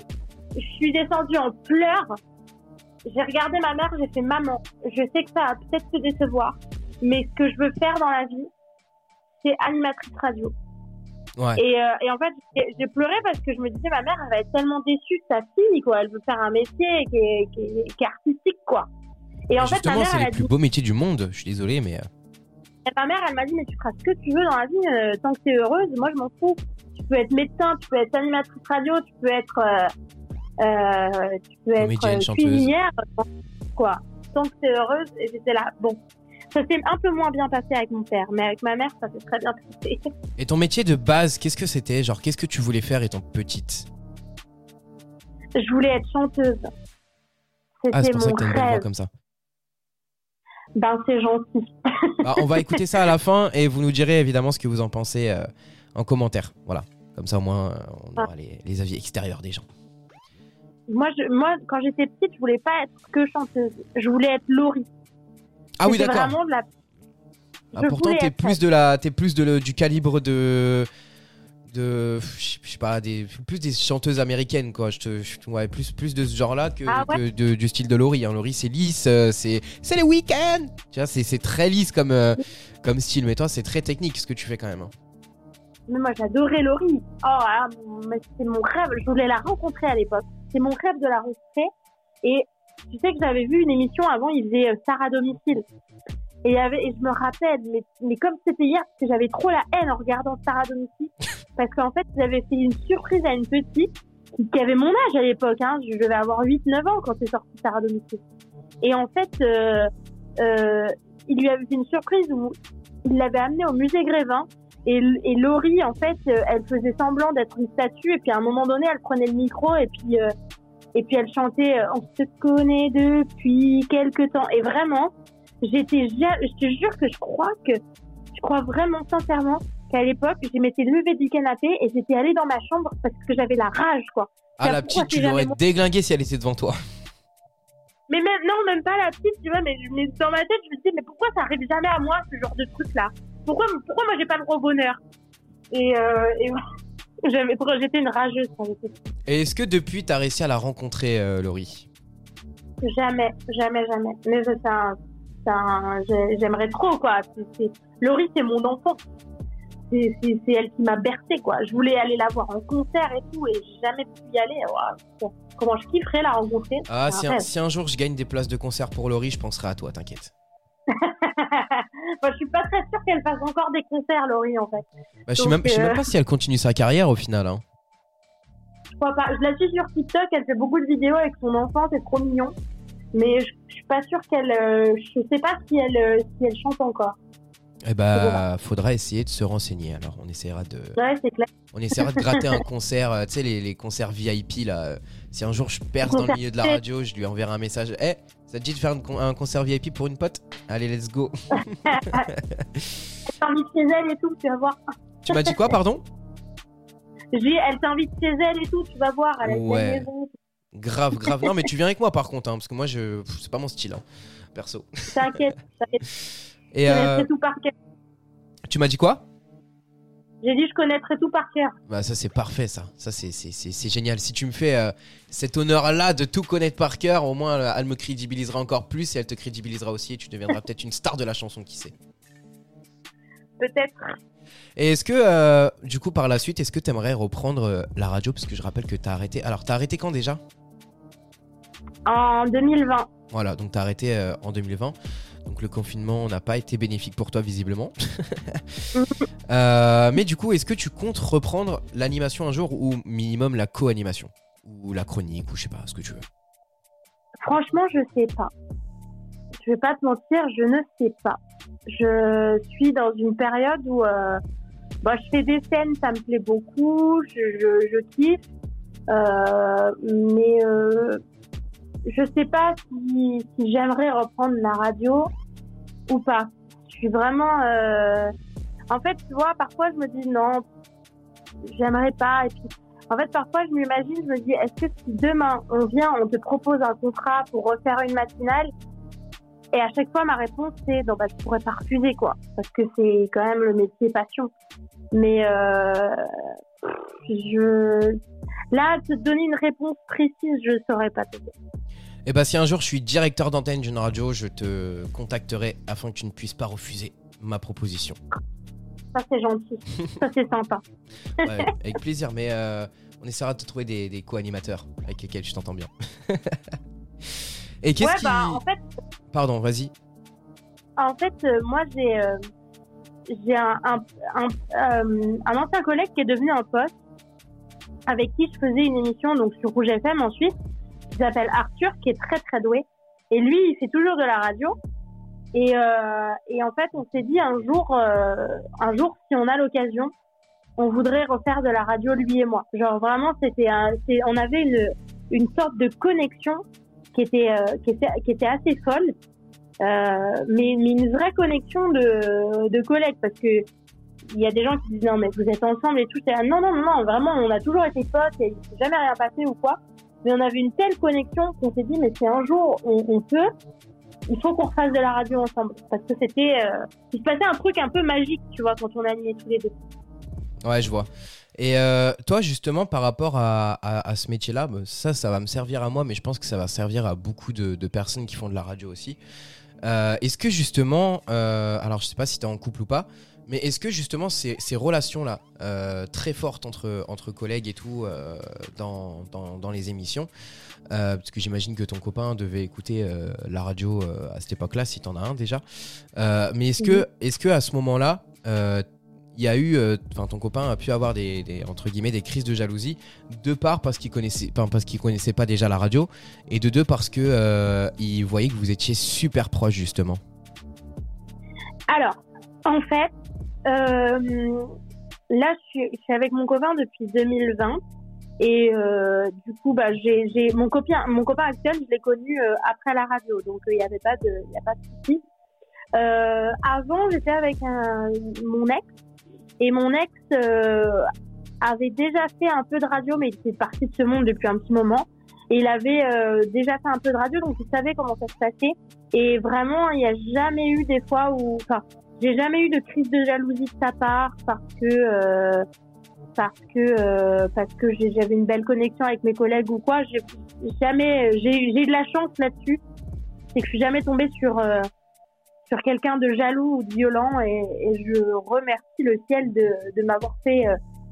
Je suis descendue en pleurs. J'ai regardé ma mère, j'ai fait maman. Je sais que ça va peut-être te décevoir. Mais ce que je veux faire dans la vie, c'est animatrice radio. Ouais. Et, euh, et en fait, j'ai- j'ai pleuré parce que je me disais, ma mère, elle va être tellement déçue de sa fille, quoi. Elle veut faire un métier qui est, qui est, qui est artistique, quoi. Et en fait, ma Justement, mère, c'est les a plus dit, beaux métiers du monde. Je suis désolé, mais. euh, et ma mère, elle m'a dit, mais tu feras ce que tu veux dans la vie, euh, tant que tu es heureuse. Moi, je m'en fous. Tu peux être médecin, tu peux être animatrice radio, tu peux être, euh, euh, tu peux être Comédienne, cuisinière, quoi. Tant que tu es heureuse, et j'étais là. Bon, ça s'est un peu moins bien passé avec mon père, mais avec ma mère, ça s'est très bien passé. Et ton métier de base, qu'est-ce que c'était? Genre, qu'est-ce que tu voulais faire étant petite? Je voulais être chanteuse. Ah, c'est C'était pour ça mon que t'as une belle voix rêve. comme ça. Ben, c'est gentil. Bah, on va écouter ça à la fin et vous nous direz évidemment ce que vous en pensez euh, en commentaire. Voilà. Comme ça, au moins, on aura les, les avis extérieurs des gens. Moi, je, moi, quand j'étais petite, je voulais pas être que chanteuse. Je voulais être Laurie. Ah oui, d'accord. la. Ah, je pourtant, t'es plus de la, t'es plus de le- du calibre de, de, je sais pas, des, plus des chanteuses américaines quoi. Je te, je- ouais, plus, plus de ce genre-là que, Ah ouais que de- du style de Laurie. Hein. Laurie, c'est lisse, euh, c'est, c'est les week-ends. Tu vois, c'est, c'est très lisse comme, euh, comme style. Mais toi, c'est très technique ce que tu fais quand même. hein. Mais moi, j'adorais Laurie. Oh, ah, mais c'était mon rêve. Je voulais la rencontrer à l'époque. C'est mon rêve de la rencontrer. Et tu sais que j'avais vu une émission avant, ils faisaient euh, à domicile. Et, il y avait, et je me rappelle, mais, mais comme c'était hier, parce que j'avais trop la haine en regardant Star à domicile. Parce qu'en fait, ils avaient fait une surprise à une petite qui avait mon âge à l'époque. Hein. Je devais avoir 8-9 ans quand c'est sorti Star à domicile. Et en fait, euh, euh, il lui avait fait une surprise où il l'avait amenée au musée Grévin. Et, et Laurie, en fait, euh, elle faisait semblant d'être une statue. Et puis à un moment donné, elle prenait le micro et puis, euh, et puis elle chantait On se connaît depuis quelque temps. Et vraiment, j'étais, je te jure que je crois que, je crois vraiment sincèrement qu'à l'époque, je m'étais levée du canapé et j'étais allée dans ma chambre parce que j'avais la rage, quoi. Ah, la petite, tu l'aurais déglinguée si elle était devant toi. Mais même, non, même pas la petite, tu vois, mais, dans ma tête, je me dis, mais pourquoi ça arrive jamais à moi, ce genre de truc-là? Pourquoi, pourquoi moi, j'ai pas le gros bonheur? Et, euh, et j'étais une rageuse quand j'étais. Et est-ce que depuis, t'as réussi à la rencontrer, euh, Laurie? Jamais, jamais, jamais. Mais c'est un- un- j'aimerais trop, quoi. C'est- Laurie, c'est mon enfant. C'est elle qui m'a bercée, quoi. Je voulais aller la voir en concert et tout, et jamais pu y aller. Comment je kifferais la rencontrer Ah, si un si jour je gagne des places de concert pour Laurie, je penserai à toi, t'inquiète. Moi, je suis pas très sûre qu'elle fasse encore des concerts, Laurie, en fait. Bah, je sais même, je sais euh, même pas si elle continue sa carrière au final. Hein. Je crois pas. Je la suis sur TikTok, elle fait beaucoup de vidéos avec son enfant, c'est trop mignon. Mais je, je suis pas sûre qu'elle. euh, je sais pas si elle, euh, si elle chante encore. Eh bah, faudra essayer de se renseigner. Alors, on essaiera de, Ouais, c'est clair. on essaiera de gratter un concert. euh, Tu sais, les, les concerts VIP là. Si un jour je perce dans le milieu de la radio, je lui enverrai un message. Eh, ça te dit de faire une un concert VIP pour une pote? Allez, let's go. Elle t'invite chez elle et tout, tu vas voir. tu m'as dit quoi, pardon? Je dis, elle t'invite chez elle et tout, tu vas voir. Elle a une Ouais. maison. Grave, grave. Non, mais tu viens avec moi par contre, hein, parce que moi, je, c'est pas mon style, hein, perso. T'inquiète, t'inquiète. Et Je euh, tout par cœur. tu m'as dit quoi? J'ai dit, je connaîtrai tout par cœur. Bah ça c'est parfait ça, ça c'est, c'est, c'est, c'est génial. Si tu me fais euh, cet honneur-là de tout connaître par cœur, au moins euh, elle me crédibilisera encore plus et elle te crédibilisera aussi et tu deviendras peut-être une star de la chanson, qui sait. Peut-être. Et est-ce que, euh, du coup par la suite, est-ce que tu aimerais reprendre la radio? Parce que je rappelle que t'as arrêté... Alors t'as arrêté quand déjà? En 2020. Voilà, donc t'as arrêté euh, en 2020. Donc le confinement n'a pas été bénéfique pour toi visiblement. Euh, mais du coup, est-ce que tu comptes reprendre l'animation un jour ou minimum la co-animation? Ou la chronique ou je sais pas, ce que tu veux Franchement, je sais pas. Je vais pas te mentir, je ne sais pas. Je suis dans une période où euh, bah, je fais des scènes, ça me plaît beaucoup, je, je, je kiffe. Euh, mais je sais pas si, j'aimerais reprendre la radio ou pas. Je suis vraiment. euh, En fait, tu vois, parfois je me dis non, j'aimerais pas. Et puis, en fait, parfois je m'imagine, je me dis, est-ce que si demain on vient, on te propose un contrat pour refaire une matinale, et à chaque fois ma réponse c'est non, bah je pourrais pas refuser quoi, parce que c'est quand même le métier passion. Mais euh, je là te donner une réponse précise, je saurais pas te dire. Et bah si un jour je suis directeur d'antenne d'une radio, je te contacterai afin que tu ne puisses pas refuser ma proposition. Ça c'est gentil, ça c'est sympa. Ouais, avec plaisir, mais euh, on essaiera de te trouver des, des co-animateurs avec lesquels tu t'entends bien. Et qu'est-ce Ouais qui... bah en fait Pardon, vas-y. En fait, euh, moi, j'ai euh, j'ai un, un, un, euh, un ancien collègue qui est devenu un poste avec qui je faisais une émission donc sur Rouge FM ensuite, qui s'appelle Arthur, qui est très très doué. Et lui, il fait toujours de la radio. Et, euh, et en fait, on s'est dit un jour, euh, un jour, si on a l'occasion, on voudrait refaire de la radio lui et moi. Genre vraiment, c'était, un- c'est- on avait une, une sorte de connexion qui était, euh, qui était, qui était assez folle. Mais, mais une vraie connexion de, de collègues parce que il y a des gens qui disent non mais vous êtes ensemble et tout c'est non non non non vraiment on a toujours été potes et il s'est jamais rien passé ou quoi mais on avait une telle connexion qu'on s'est dit mais si un jour on, peut il faut qu'on refasse de la radio ensemble parce que c'était euh, il se passait un truc un peu magique tu vois quand on animait tous les deux Ouais, je vois. Et euh, toi, justement, par rapport à, à- ce métier-là, bah, ça, ça va me servir à moi, mais je pense que ça va servir à beaucoup de, personnes qui font de la radio aussi. Euh, est-ce que justement, alors je sais pas si tu es en couple ou pas, mais est-ce que justement ces, ces relations-là, euh, très fortes entre, entre collègues et tout, euh, dans, dans, dans les émissions, euh, parce que j'imagine que ton copain devait écouter la radio à cette époque-là, si tu en as un déjà, mais est-ce que, est-ce que à ce moment-là, il y a eu, enfin ton copain a pu avoir des, des- entre guillemets des crises de jalousie, de part parce qu'il connaissait, parce qu'il connaissait pas déjà la radio, et de deux parce que il voyait que vous étiez super proches justement? Alors, en fait, là, je suis, avec mon copain depuis 2020. Et euh, du coup, bah, j'ai, mon copain, mon copain actuel, je l'ai connu euh, après la radio, donc il n'y avait pas de, y a pas de souci. Euh, avant, j'étais avec mon ex, et mon ex euh, avait déjà fait un peu de radio, mais il était parti de ce monde depuis un petit moment. Et il avait euh, déjà fait un peu de radio, donc il savait comment ça se passait. Et vraiment, il n'y a jamais eu des fois où, enfin, j'ai jamais eu de crise de jalousie de sa part parce que euh, parce que euh, parce que j'avais une belle connexion avec mes collègues ou quoi. J'ai jamais j'ai de la chance là-dessus. C'est que je suis jamais tombée sur euh, sur quelqu'un de jaloux ou de violent et, je remercie le ciel de, de m'avoir fait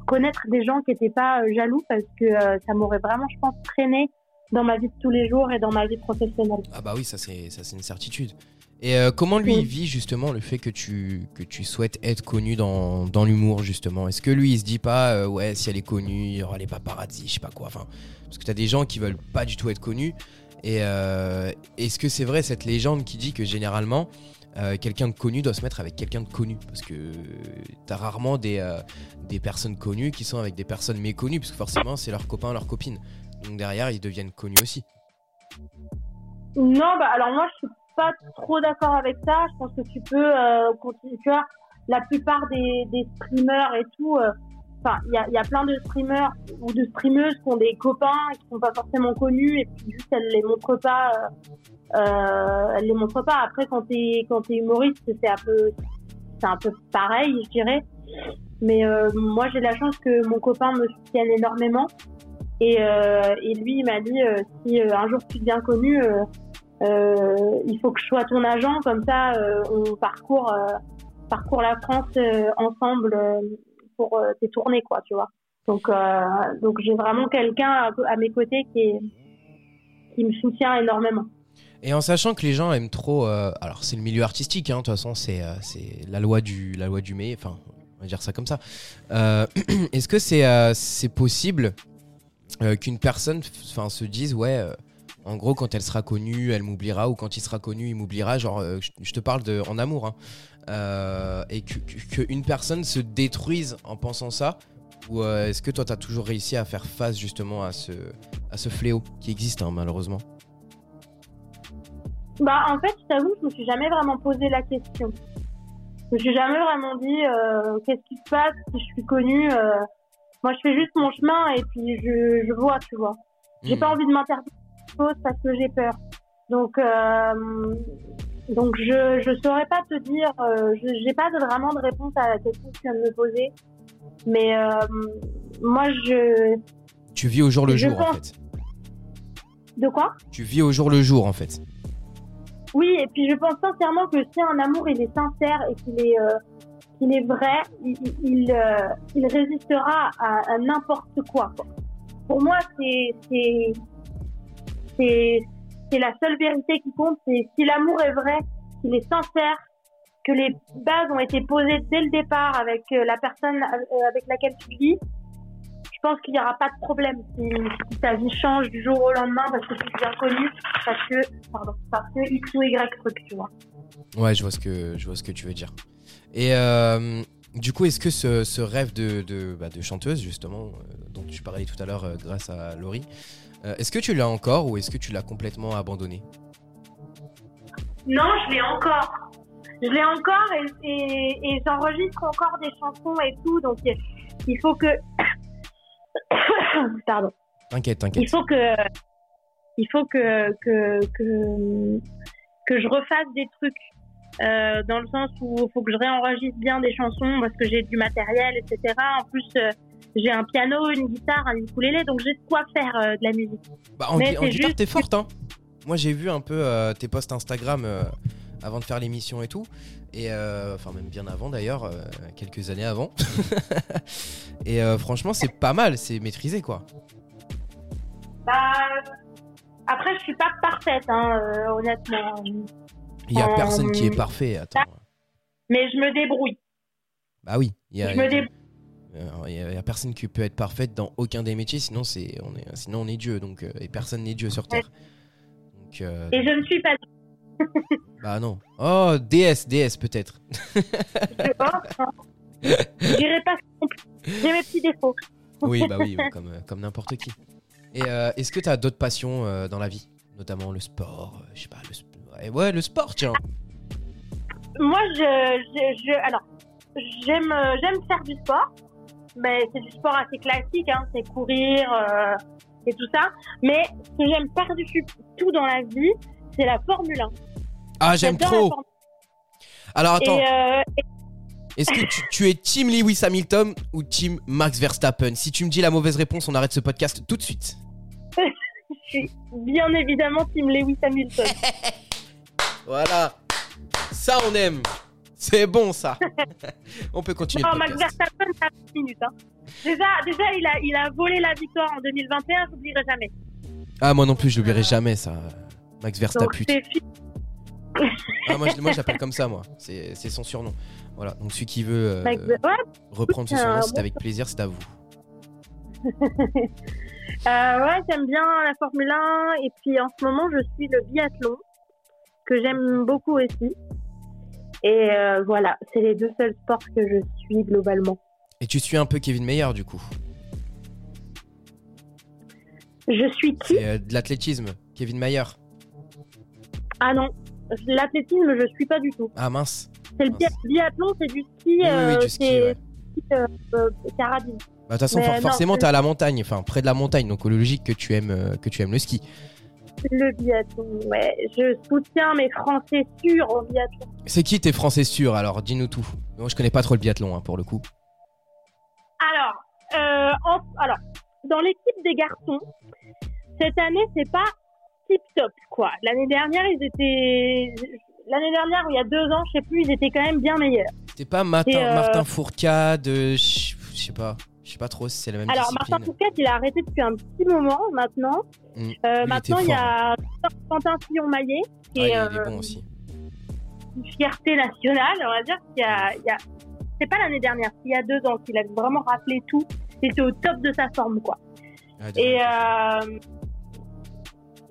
connaître des gens qui n'étaient pas jaloux parce que ça m'aurait vraiment, je pense, traîné dans ma vie de tous les jours et dans ma vie professionnelle. Ah bah oui, ça c'est ça c'est une certitude. Et euh, comment lui il vit justement le fait que tu que tu souhaites être connu dans, dans l'humour justement? Est-ce que lui il se dit pas euh, ouais si elle est connue il y aura les paparazzi je sais pas quoi enfin parce que t'as des gens qui veulent pas du tout être connus Et euh, est-ce que c'est vrai cette légende qui dit que généralement quelqu'un de connu doit se mettre avec quelqu'un de connu? Parce que t'as rarement des, des personnes connues qui sont avec des personnes méconnues, parce que forcément c'est leur copain, leur copine. Donc derrière ils deviennent connus aussi. Non, bah alors moi je suis pas trop d'accord avec ça. Je pense que tu peux euh, continuer. Tu vois, la plupart des, des streamers et tout, euh, enfin, il y a, y a plein de streamers ou de streameuses qui ont des copains qui sont pas forcément connus et puis juste elles les montrent pas. Euh, elles les montrent pas. Après, quand t'es quand t'es humoriste, c'est un peu c'est un peu pareil, je dirais. Mais moi, j'ai la chance que mon copain me soutienne énormément. Et, et lui, il m'a dit si un jour tu deviens connu, il faut que je sois ton agent, comme ça euh, on parcourt, euh, parcourt la France euh, ensemble euh, pour euh, tes tournées, quoi, tu vois. Donc, euh, donc j'ai vraiment quelqu'un à, mes côtés qui, qui me soutient énormément. Et en sachant que les gens aiment trop, euh, alors c'est le milieu artistique, hein, de toute façon c'est euh, la loi du la loi du mais, enfin on va dire ça comme ça. Euh, Est-ce que c'est euh, c'est possible euh, qu'une personne, se dise ouais, euh, en gros quand elle sera connue, elle m'oubliera ou quand il sera connu, il m'oubliera. Genre euh, je, je te parle de en amour, hein. Euh, et que, que- qu'une personne se détruise en pensant ça. Ou euh, est-ce que toi t'as toujours réussi à faire face justement à ce à ce fléau qui existe hein, malheureusement? Bah, en fait, je t'avoue, je me suis jamais vraiment posé la question. Je me suis jamais vraiment dit qu'est-ce qui se passe si je suis connue. moi, je fais juste mon chemin et puis je, je vois, tu vois. J'ai Hmm. pas envie de m'interdire parce que j'ai peur. Donc, euh, donc je je saurais pas te dire. Euh, je- j'ai pas vraiment de réponse à la question que tu viens de me poser. Mais euh, moi, je Tu vis au jour le jour en fait. de quoi? Tu vis au jour le jour en fait. Oui, et puis je pense sincèrement que si un amour il est sincère et qu'il est euh, qu'il est vrai, il il, résistera à, à n'importe quoi, quoi. Pour moi, c'est c'est la seule vérité qui compte. C'est si l'amour est vrai, qu'il est sincère, que les bases ont été posées dès le départ avec euh, la personne euh, avec laquelle tu vis. Je pense qu'il n'y aura pas de problème si, ta vie change du jour au lendemain parce que tu deviens connu, parce que pardon, parce que X ou Y truc, tu vois. Ouais, je vois ce que je vois ce que tu veux dire. Et euh, du coup, est-ce que ce, ce rêve de, de, bah, chanteuse justement, dont tu parlais tout à l'heure grâce à Laurie, euh, est-ce que tu l'as encore ou est-ce que tu l'as complètement abandonné? Non, je l'ai encore. Je l'ai encore et, et, et j'enregistre encore des chansons et tout, donc il- il faut que. Pardon. T'inquiète, Il t'inquiète. faut que. Il faut que que que, que je refasse des trucs. euh, dans le sens où il faut que je réenregistre bien des chansons parce que j'ai du matériel, etc. En plus, euh, j'ai un piano, une guitare, un ukulélé, donc j'ai de quoi faire euh, de la musique. Bah, en, Mais en guitare, juste- t'es forte, hein Moi, j'ai vu un peu euh, tes posts Instagram euh, avant de faire l'émission et tout. Et enfin, même bien avant d'ailleurs, quelques années avant. et franchement, c'est pas mal, c'est maîtrisé quoi. Bah, après, je suis pas parfaite, hein, honnêtement. Il y a personne qui est parfait, attends. Mais je me débrouille. Bah oui, il y a, Je me débrouille. Euh, Il y, a- il y a personne qui peut être parfaite dans aucun des métiers, sinon c'est on est sinon on est Dieu donc euh, et personne n'est Dieu sur terre. Donc euh, Et je ne suis pas bah non. Oh déesse déesse peut-être. je pense. hein. Pas. J'ai mes petits défauts. oui bah oui comme euh, comme n'importe qui. Et euh, est-ce que tu as d'autres passions euh, dans la vie, notamment le sport, euh, je sais pas le ouais, le sport tiens. Moi, je, je, je- alors, j'aime, euh, j'aime faire du sport. Mais c'est du sport assez classique, hein. C'est courir euh, et tout ça. Mais ce que j'aime par-dessus tout dans la vie, c'est la Formule 1. Ah j'aime trop. Alors 1. attends, Et, euh, est-ce que tu, tu es team Lewis Hamilton ou team Max Verstappen? Si tu me dis la mauvaise réponse, on arrête ce podcast tout de suite. je suis bien évidemment Team Lewis Hamilton. Voilà. Ça, on aime. C'est bon, ça. on peut continuer Non, Max. Verstappen, ça 10 minutes. Hein. Déjà, déjà il, a, il a volé la victoire en 2021, j'oublierai jamais. Ah, moi non plus, je l'oublierai jamais, ça. Max Verstappen. Ah, moi, je, moi, je l'appelle comme ça, moi. C'est c'est son surnom. Voilà. Donc, celui qui veut euh, Max- ouais, reprendre ce c'est surnom, c'est avec plaisir, c'est à vous. ouais, j'aime bien la Formule 1 et puis en ce moment je suis le biathlon que j'aime beaucoup aussi. Et euh, voilà, c'est les deux seuls sports que je suis globalement. Et tu suis un peu Kevin Meyer du coup Je suis qui? C'est euh, de l'athlétisme, Kevin Mayer. Ah non, l'athlétisme je suis pas du tout. Ah mince. C'est le biathlon, c'est du ski, Oui, oui, du ski, ouais. carabine. Bah, de toute façon, Mais for- non, forcément, c'est- t'es à la montagne, enfin près de la montagne, donc logique que tu aimes, euh, que tu aimes le ski. Le biathlon, ouais. Je soutiens mes Français sûrs au biathlon. C'est qui tes Français sûrs Alors, dis-nous tout. Moi, je connais pas trop le biathlon hein, pour le coup. Alors, euh, en- alors, dans l'équipe des garçons, cette année, c'est pas tip top, quoi. L'année dernière, ils étaient. L'année dernière, il y a deux ans, je sais plus, ils étaient quand même bien meilleurs. C'était pas Martin, euh, Martin Fourcade, euh, je je sais pas, je sais pas trop si c'est la même Alors, discipline. Martin Fouquet, il a arrêté depuis un petit moment maintenant. Euh, maintenant, il y a Quentin Fillon-Maillet, qui Ah, est, euh, bon aussi. une fierté nationale, on va dire. qu'il y a, il y a... C'est pas l'année dernière, c'est il y a deux ans qu'il a vraiment rappelé tout. Il était au top de sa forme, quoi. Ah, Et euh,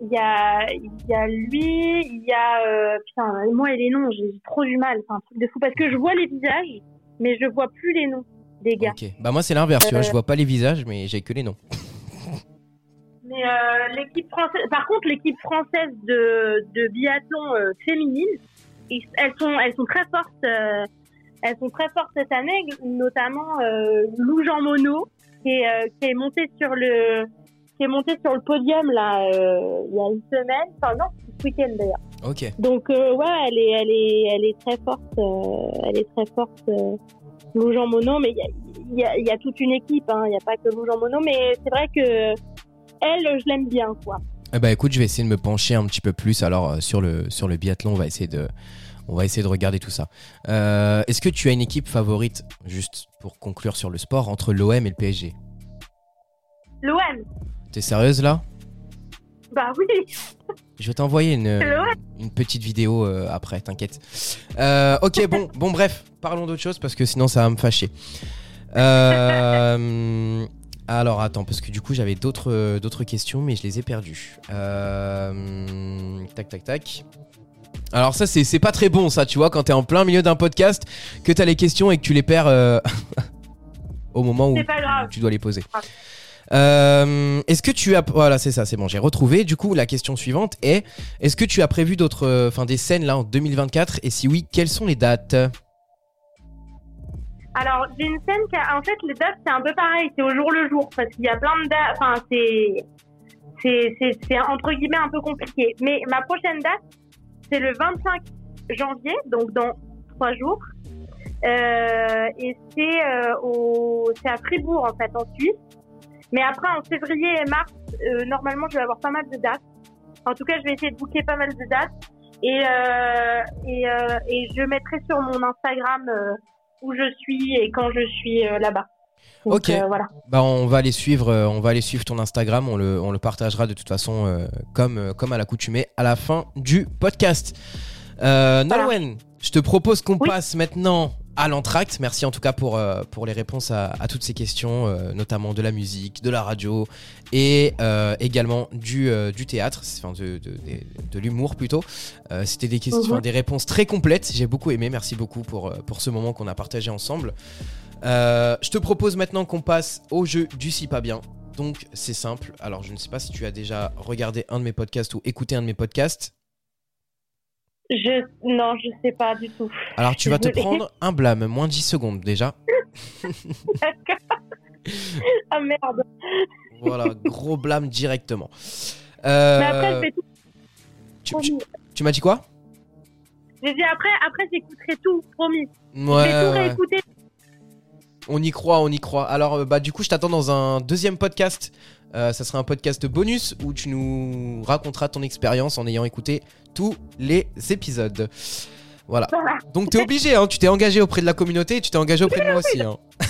il y, a, il y a lui, il y a. putain, moi et les noms, j'ai trop du mal. C'est un truc de fou. Parce que je vois les visages, mais je vois plus les noms des gars. Ok. Bah moi c'est l'inverse, tu vois, je vois pas les visages, mais j'ai que les noms. Mais euh, l'équipe française, par contre, l'équipe française de, de biathlon euh, féminine, ils- elles sont, elles sont très fortes. euh, elles sont très fortes cette année, notamment Lou Jean Monod, qui est, euh, qui est monté sur le, qui est monté sur le podium là il y a une semaine. Enfin non, ce week-end d'ailleurs. Ok. Donc ouais, elle est, elle est, elle est très forte. elle est très forte. Lou Jean Monod, mais il y a, il y, a, il y a toute une équipe. hein, Il n'y a pas que Lou Jean Monod, mais c'est vrai que elle, je l'aime bien, quoi. Eh bah écoute, je vais essayer de me pencher un petit peu plus alors euh, sur le sur le biathlon, on va essayer de on va essayer de regarder tout ça. Euh, Est-ce que tu as une équipe favorite, juste pour conclure sur le sport, entre l'OM et le PSG L'OM, T'es sérieuse là? Bah oui. Je vais t'envoyer une, une petite vidéo euh, après, t'inquiète. Euh, ok, bon, bon, bref, parlons d'autre chose parce que sinon ça va me fâcher. Euh, alors attends, parce que du coup j'avais d'autres euh, d'autres questions, mais je les ai perdues. Euh, tac, tac, tac. Alors ça c'est c'est pas très bon ça, tu vois, quand t'es en plein milieu d'un podcast, que t'as les questions et que tu les perds euh, au moment où tu dois les poser. Ah. Euh, est-ce que tu as voilà c'est ça c'est bon j'ai retrouvé du coup la question suivante est est-ce que tu as prévu d'autres enfin des scènes là en 2024 et si oui quelles sont les dates? Alors, j'ai une scène qui a, en fait, les dates, c'est un peu pareil, c'est au jour le jour, parce qu'il y a plein de dates, enfin, c'est, c'est, c'est, entre guillemets un peu compliqué. Mais ma prochaine date, c'est le 25 janvier, donc dans trois jours. Euh, et c'est euh, au, c'est à Fribourg, en fait, en Suisse. Mais après, en février et mars, euh, normalement, je vais avoir pas mal de dates. En tout cas, je vais essayer de booker pas mal de dates. Et, euh, et, euh, et je mettrai sur mon Instagram euh, où je suis et quand je suis euh, là-bas. Donc, Ok. euh, voilà. bah on va aller suivre euh, on va aller suivre ton Instagram on le, on le partagera de toute façon euh, comme comme à l'accoutumée à la fin du podcast Voilà. Nolwenn je te propose qu'on Oui. passe maintenant à l'entracte merci en tout cas pour euh, pour les réponses à, à toutes ces questions euh, notamment de la musique de la radio et euh, également du, du théâtre, enfin de, de, de- de l'humour plutôt. C'était des, questions, Mhm. des réponses très complètes, j'ai beaucoup aimé, merci beaucoup pour, pour ce moment qu'on a partagé ensemble. Je te propose maintenant qu'on passe au jeu du si pas bien. Donc c'est simple, alors je ne sais pas si tu as déjà regardé un de mes podcasts ou écouté un de mes podcasts. Je, non, je sais pas du tout. Alors tu vas te prendre un blâme, moins 10 secondes déjà. Ah merde. Voilà, gros blâme directement. Euh, Mais après, je vais tout. tu, tu- promis. tu m'as dit quoi? J'ai dit après, après j'écouterai tout, promis. Ouais, je vais tout réécouter. On y croit, on y croit. Alors, euh, bah, du coup, je t'attends dans un deuxième podcast. Euh, ça sera un podcast bonus où tu nous raconteras ton expérience en ayant écouté tous les épisodes. Voilà. Voilà. Donc, t'es obligé, hein, tu t'es engagé auprès de la communauté et tu t'es engagé auprès de moi aussi. hein.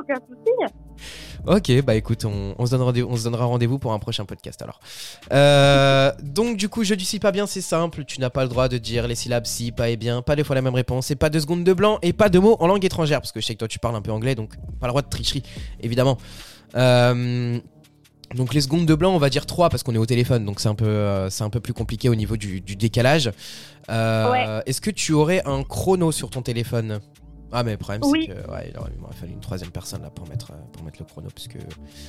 Aucun souci. Ok, bah écoute, on, on se donne rendez- on se donnera rendez-vous pour un prochain podcast alors. Euh, donc du coup, je dis si pas bien, c'est simple. Tu n'as pas le droit de dire les syllabes si, pas et bien, pas deux fois la même réponse, et pas deux secondes de blanc, et pas de mots en langue étrangère, parce que je sais que toi tu parles un peu anglais, donc pas le droit de tricherie, évidemment. Euh, donc les secondes de blanc, on va dire 3 parce qu'on est au téléphone, donc c'est un peu, euh, c'est un peu plus compliqué au niveau du, du décalage. Euh, Est-ce que tu aurais un chrono sur ton téléphone? Ah mais le problème Oui. c'est que ouais, il aurait- il fallu une troisième personne là pour mettre, euh, pour mettre le chrono parce que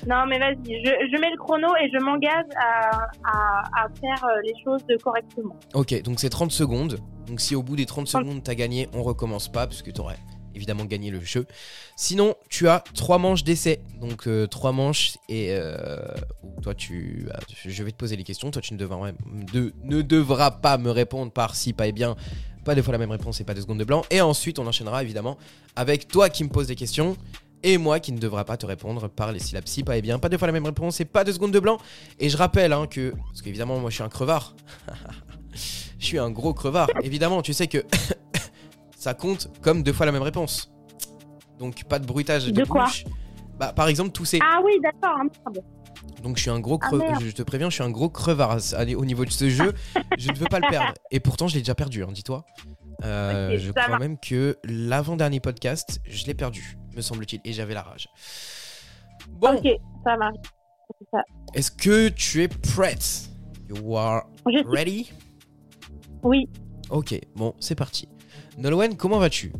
Non, mais vas-y, je, je mets le chrono et je m'engage à, à, à faire euh, les choses correctement. Ok, donc c'est 30 secondes. Donc si au bout des 30 Trente. secondes t'as gagné, on recommence pas puisque t'aurais évidemment gagné le jeu. Sinon, tu as 3 manches d'essai. Donc 3 manches et euh, toi tu bah, je vais te poser les questions, toi tu ne devras, de- ne devras pas me répondre par si pas et bien. Pas deux fois la même réponse et pas deux secondes de blanc. Et ensuite, on enchaînera évidemment avec toi qui me poses des questions et moi qui ne devra pas te répondre par les syllabes si, pas et bien. Pas deux fois la même réponse et pas deux secondes de blanc. Et je rappelle hein, que, parce qu'évidemment, moi je suis un crevard. je suis un gros crevard. Évidemment, tu sais que ça compte comme deux fois la même réponse. Donc pas de bruitage de, De quoi bouche. Bah, par exemple, tousser. Ah oui, d'accord, merde. Donc je suis un gros Ah, crevard. merde. je te préviens, je suis un gros crevard Allez, au niveau de ce jeu. je ne veux pas le perdre. Et pourtant, je l'ai déjà perdu, hein, dis-toi. Euh, je crois même que l'avant-dernier podcast, je l'ai perdu, me semble-t-il, et j'avais la rage. Bon, Ok, ça marche. Est-ce que tu es prête You are Je suis- ready? Oui, Ok, bon, c'est parti. Nolwenn, comment vas-tu?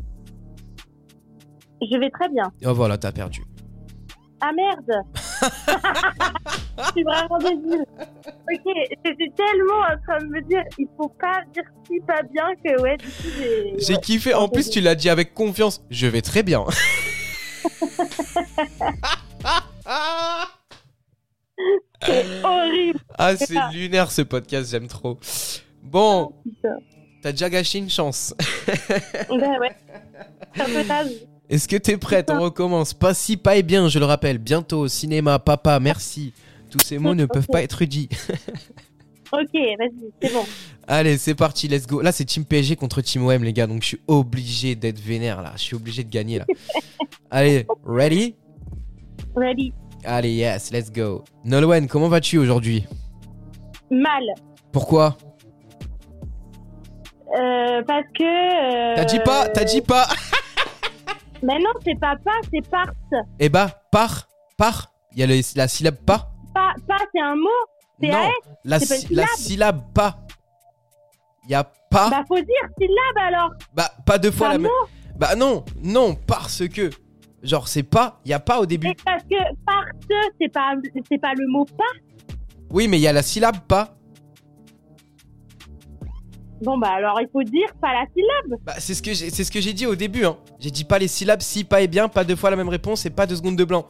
Je vais très bien. Oh voilà, t'as perdu. Ah merde Je suis vraiment débile. Ok, j'étais tellement en train de me dire, il faut pas dire si pas bien que ouais, du coup j'ai... J'ai ouais. kiffé. En plus, tu l'as dit avec confiance. Je vais très bien. C'est horrible. ah, c'est lunaire ce podcast, j'aime trop. Bon, putain. t'as déjà gâché une chance. Ben ouais. Est-ce que t'es prête On recommence. Pas si, pas et bien, je le rappelle. Bientôt, cinéma, papa, merci. Tous ces mots ne peuvent pas être dits. Ok, vas-y, c'est bon. Allez, c'est parti, let's go. Là, c'est Team PSG contre Team OM, les gars. Donc, je suis obligé d'être vénère, là. Je suis obligé de gagner, là. Allez, ready? Ready. Allez, yes, let's go. Nolwenn, comment vas-tu aujourd'hui? Mal. Pourquoi? Euh, parce que... euh, T'as dit pas T'as dit pas Mais non, c'est pas pas, c'est part. Eh bah, par, par. Il y a le- la syllabe pas Pas, pas c'est un mot. C'est Non, AS, la, c'est pas une sy- la syllabe pas. Il y a pas. Bah, Bah faut dire syllabe alors. pas deux fois la mot. même. Bah non, non, parce que. Genre, c'est pas. Il y a pas au début. Et parce que part, c'est pas, c'est pas le mot pas. Oui, mais il y a la syllabe pas. Bon bah alors il faut dire pas la syllabe. Bah, c'est ce que j'ai, c'est ce que j'ai dit au début. Hein. J'ai dit pas les syllabes si, pas et bien, pas deux fois la même réponse et pas deux secondes de blanc.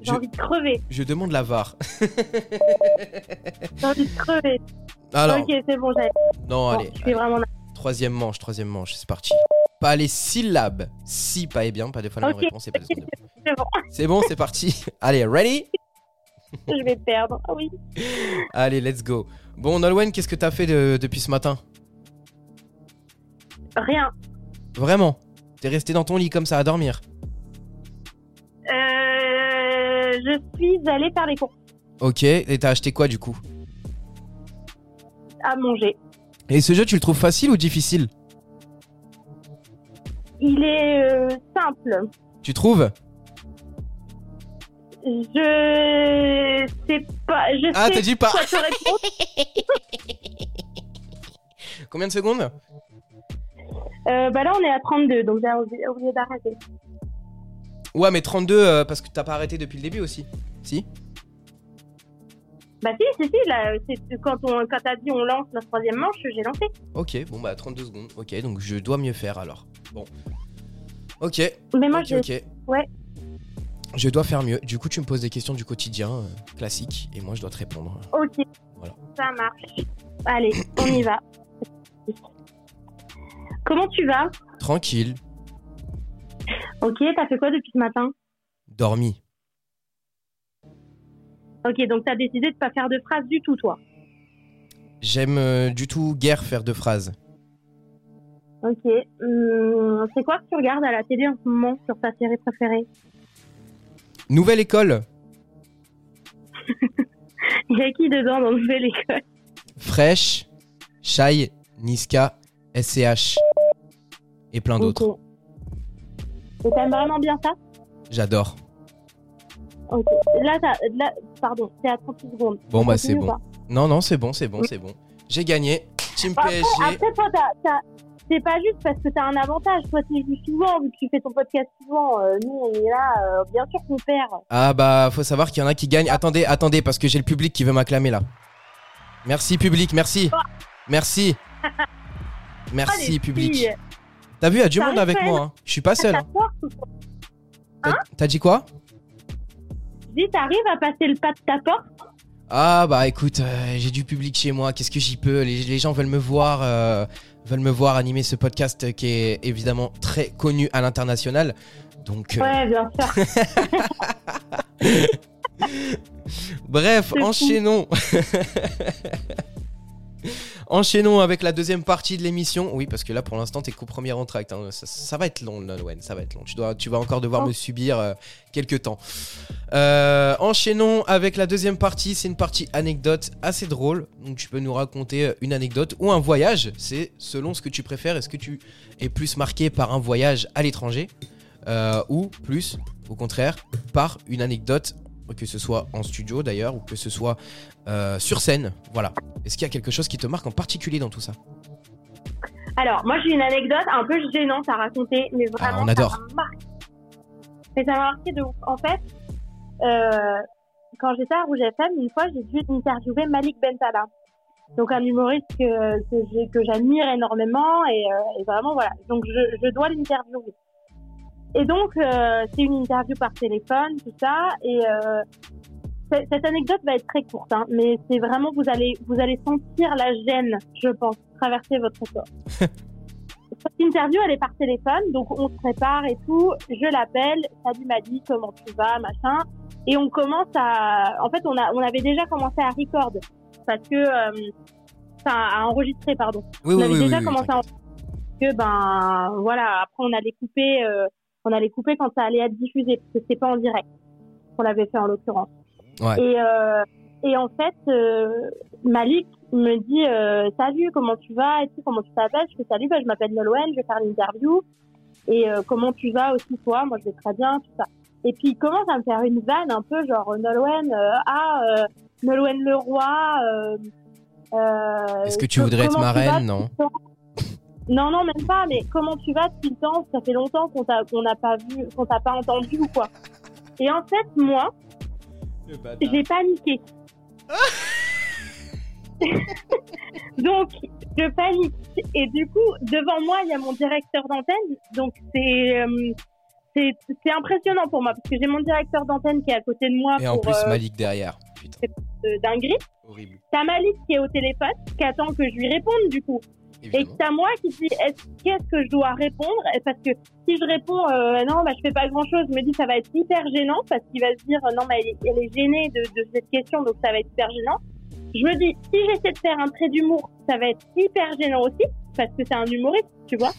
J'ai Je- envie de crever. Je demande la VAR. J'ai envie de crever. Alors, ok, c'est bon, non, Bon, allez. je fais vraiment. Troisième manche, troisième manche, c'est parti. Pas les syllabes si, pas et bien, pas deux fois la même réponse et pas deux secondes de blanc. C'est bon, C'est bon, c'est parti. Allez, ready? Je vais perdre. Ah oui. Allez, let's go. Bon, Nolwenn, qu'est-ce que t'as fait de- depuis ce matin Rien. Vraiment T'es resté dans ton lit comme ça à dormir Euh, je suis allée faire les courses Ok, et t'as acheté quoi du coup à manger. Et ce jeu, tu le trouves facile ou difficile Il est euh, simple. Tu trouves Je sais pas. Je Ah, sais t'as dit pas quoi te répondre. Combien de secondes Euh, bah là, on est à 32, donc j'ai oublié oublié d'arrêter. Ouais, mais 32 euh, parce que t'as pas arrêté depuis le début aussi. Si Bah si, si, si, là, c'est quand on, quand t'as dit on lance la troisième manche, j'ai lancé. Ok, bon bah 32 secondes. Ok, donc je dois mieux faire alors. Bon. Ok, Mais moi, ok, je... ok. Ouais. Je dois faire mieux. Du coup, tu me poses des questions du quotidien, euh, classique, et moi je dois te répondre. Ok. Voilà. Ça marche. Allez, on y va. Comment tu vas? Tranquille, Ok, t'as fait quoi depuis ce matin? Dormi. Ok, donc t'as décidé de pas faire de phrases du tout, toi? J'aime euh, du tout guère faire de phrases. Ok. Hum, c'est quoi que tu regardes à la télé en ce moment sur ta série préférée? Nouvelle école. Il y a qui dedans dans Nouvelle École? Fresh, Shai, Niska, SCH. Et plein d'autres. Ok. Et t'aimes vraiment bien ça? J'adore. Ok. Là, pardon, c'est à 36 secondes. Bon, bah, c'est bon. Non, non, c'est bon, c'est bon, c'est bon. J'ai gagné. Team PSG. après, toi, t'as- t'as- c'est pas juste parce que t'as un avantage. Toi, tu joues souvent, vu que tu fais ton podcast souvent. Euh, nous, on est là, euh, bien sûr qu'on perd. Ah bah faut savoir qu'il y en a qui gagnent. Attendez, attendez, parce que j'ai le public qui veut m'acclamer là. Merci public, merci. Merci. Ah, Merci les public. T'as vu, il y a du monde avec moi. hein. Je suis pas seul. Hein. quoi T'as- dit quoi? Dis, t'arrives à passer le pas de ta porte Ah bah écoute, euh, j'ai du public chez moi. Qu'est-ce que j'y peux? Les, les gens veulent me voir, euh, veulent me voir animer ce podcast qui est évidemment très connu à l'international. Donc euh, Ouais, bien sûr. Bref, enchaînons. enchaînons avec la deuxième partie de l'émission. Oui, parce que là, pour l'instant, t'es qu'au premier entracte. hein. Ça, ça va être long, Nolwenn, ça va être long. Tu, dois, tu vas encore devoir Oh. me subir euh, quelques temps. Euh, enchaînons avec la deuxième partie. C'est une partie anecdote assez drôle. Donc, tu peux nous raconter euh, une anecdote ou un voyage. C'est selon ce que tu préfères. Est-ce que tu es plus marqué par un voyage à l'étranger euh, ou plus, au contraire, par une anecdote que ce soit en studio d'ailleurs ou que ce soit euh, sur scène. Voilà. Est-ce qu'il y a quelque chose qui te marque en particulier dans tout ça? Alors, moi, j'ai une anecdote un peu gênante à raconter, mais vraiment. Ah, on adore. Ça m'a. Mais ça m'a marqué de ouf. En fait, euh, quand j'étais à Rouge FM, une fois, j'ai dû interviewer Malik Bentala. Donc, un humoriste que, que j'admire énormément et, euh, et vraiment, voilà. Donc, je, je dois l'interviewer. Et donc, euh, c'est une interview par téléphone, tout ça. Et euh, cette anecdote va être très courte, hein, mais c'est vraiment, vous allez, vous allez sentir la gêne, je pense, traverser votre corps. Cette interview, elle est par téléphone, donc on se prépare et tout. Je l'appelle, Salut Madi, comment tu vas, machin. Et on commence à, en fait, on a, on avait déjà commencé à record parce que, euh, à enregistrer, pardon. Oui, on oui, avait oui. déjà commencé à enregistrer que, ben, voilà. Après, on allait couper, euh, on allait couper quand ça allait être diffusé parce que c'est pas en direct qu'on l'avait fait en l'occurrence. Ouais. Et, euh, et en fait, euh, Malik me dit euh, salut, comment tu vas et tout, comment tu t'appelles? Je fais salut, bah, je m'appelle Nolwenn, je vais faire l'interview. Et euh, comment tu vas aussi toi? Moi, je vais très bien, tout ça. Et puis il commence à me faire une vanne un peu genre Nolwenn, euh, ah euh, Nolwenn Leroy. Euh, euh, Est-ce que tu voudrais être comment ma tu vas reine Non. Non, non, même pas. Mais comment tu vas depuis le temps Ça fait longtemps qu'on t'a qu'on n'a pas vu, qu'on t'a pas entendu ou quoi Et en fait, moi, j'ai paniqué. donc, je panique. Et du coup, devant moi, il y a mon directeur d'antenne. Donc, c'est euh, c'est c'est impressionnant pour moi parce que j'ai mon directeur d'antenne qui est à côté de moi Et en plus, euh, Malik derrière. Putain, de dinguerie. horrible. T'as Malik qui est au téléphone, qui attend que je lui réponde du coup. Et c'est à moi qui dis est-ce- qu'est-ce que je dois répondre? Parce que si je réponds euh, non, bah, je fais pas grand-chose, je me dis ça va être hyper gênant parce qu'il va se dire non, mais elle, est- elle est gênée de, de cette question, donc ça va être hyper gênant. Je me dis si j'essaie de faire un trait d'humour, ça va être hyper gênant aussi parce que c'est un humoriste, tu vois.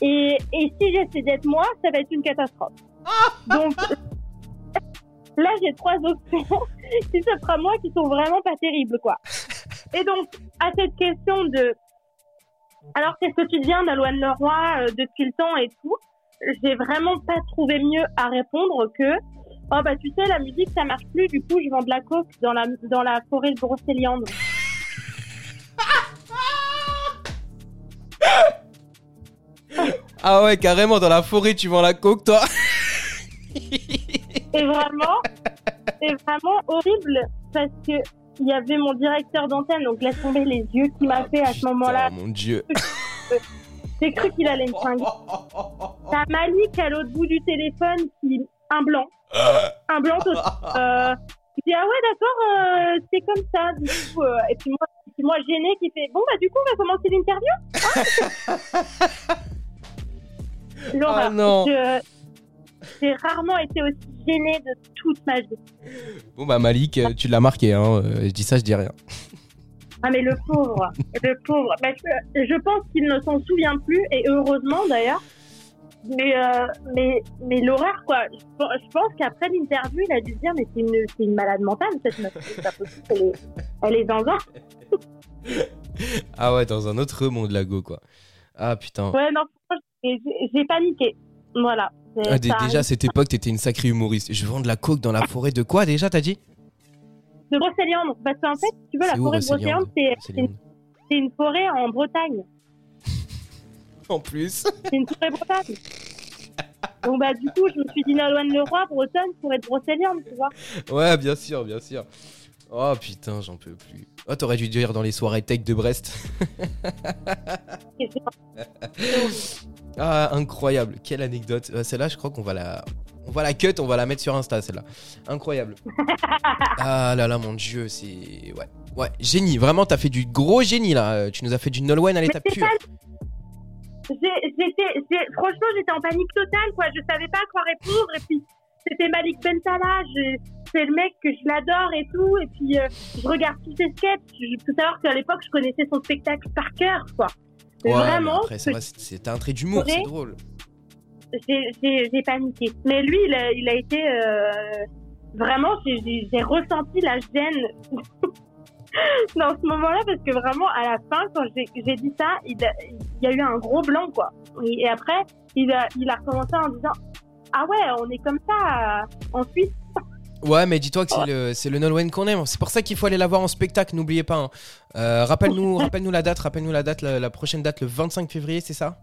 Et, et si j'essaie d'être moi, ça va être une catastrophe. Donc là, j'ai trois options si ce sera moi qui sont vraiment pas terribles, quoi. Et donc, à cette question de alors qu'est-ce que tu deviens Nolwenn Leroy euh, depuis le temps et tout, j'ai vraiment pas trouvé mieux à répondre que oh bah tu sais la musique ça marche plus du coup je vends de la coke dans la dans la forêt de Brocéliande. Ah ouais, carrément, dans la forêt, tu vends la coke, toi vraiment, c'est vraiment horrible parce que il y avait mon directeur d'antenne donc laisse tomber les yeux qu'il m'a fait à ce moment-là. Oh mon dieu. J'ai cru qu'il allait me fringuer. T'as Malik à l'autre bout du téléphone qui un blanc, un blanc total. Euh, il dit ah ouais d'accord euh, c'est comme ça du coup euh, et puis moi puis moi gêné qui fait bon bah du coup on va commencer l'interview Ah Laura non. je- j'ai rarement été aussi gênée de toute ma vie Bon bah Malik, euh, tu l'as marqué, hein. euh, Je dis ça, je dis rien. ah mais le pauvre le pauvre Parce que je pense qu'il ne s'en souvient plus et heureusement d'ailleurs mais, euh, mais, mais l'horreur, quoi. Je, je pense qu'après l'interview, il a dû se dire, mais c'est une, c'est une malade mentale, cette meuf. C'est pas possible, elle est, elle est dans un. Ah ouais, dans un autre monde, la go, quoi. Ah putain. Ouais, non, j'ai paniqué. Voilà. Ah, déjà, à cette époque, t'étais une sacrée humoriste. Je vends de la coke dans la forêt de quoi déjà, t'as dit? De Brocéliande. Parce qu'en fait, tu veux, la forêt de Brocéliande c'est une, forêt en Bretagne. En plus. C'est une forêt bretonne. Donc, bah, du coup, je me suis dit, Nolwenn Leroy, bretonne, forêt de Brocéliande, tu vois. Ouais, bien sûr, bien sûr. Oh putain, j'en peux plus. Oh, t'aurais dû dire dans les soirées tech de Brest. Ah, incroyable. Quelle anecdote. Euh, Celle-là, je crois qu'on va la. On va la cut, on va la mettre sur Insta, celle-là. Incroyable. Ah là là, mon dieu, c'est. Ouais. Ouais, génie. Vraiment, t'as fait du gros génie là. Euh, Tu nous as fait du Nolwenn à l'état pur. J'étais, franchement, j'étais en panique totale, quoi. Je savais pas à quoi répondre. Et puis, c'était Malik Bentala. Je, c'est le mec que je l'adore et tout. Et puis, euh, je regarde tous ses sketchs. Je peux savoir qu'à l'époque, je connaissais son spectacle par cœur, quoi. Ouais, vraiment, après, ça va, c'est- un trait d'humour, c'est drôle. j'ai, paniqué. Mais lui, il a, il a été euh, vraiment, j'ai, ressenti la gêne dans ce moment-là parce que vraiment, à la fin, quand j'ai, dit ça, il, a- il y a eu un gros blanc, quoi. Et, et après, il a, il a recommencé en disant Ah ouais, on est comme ça euh, en Suisse. Ouais, mais dis-toi que c'est le, c'est le Nolwenn qu'on aime. C'est pour ça qu'il faut aller la voir en spectacle, n'oubliez pas. hein. Euh, rappelle-nous, rappelle-nous la date, rappelle-nous la date, la, la prochaine date, le 25 février, c'est ça?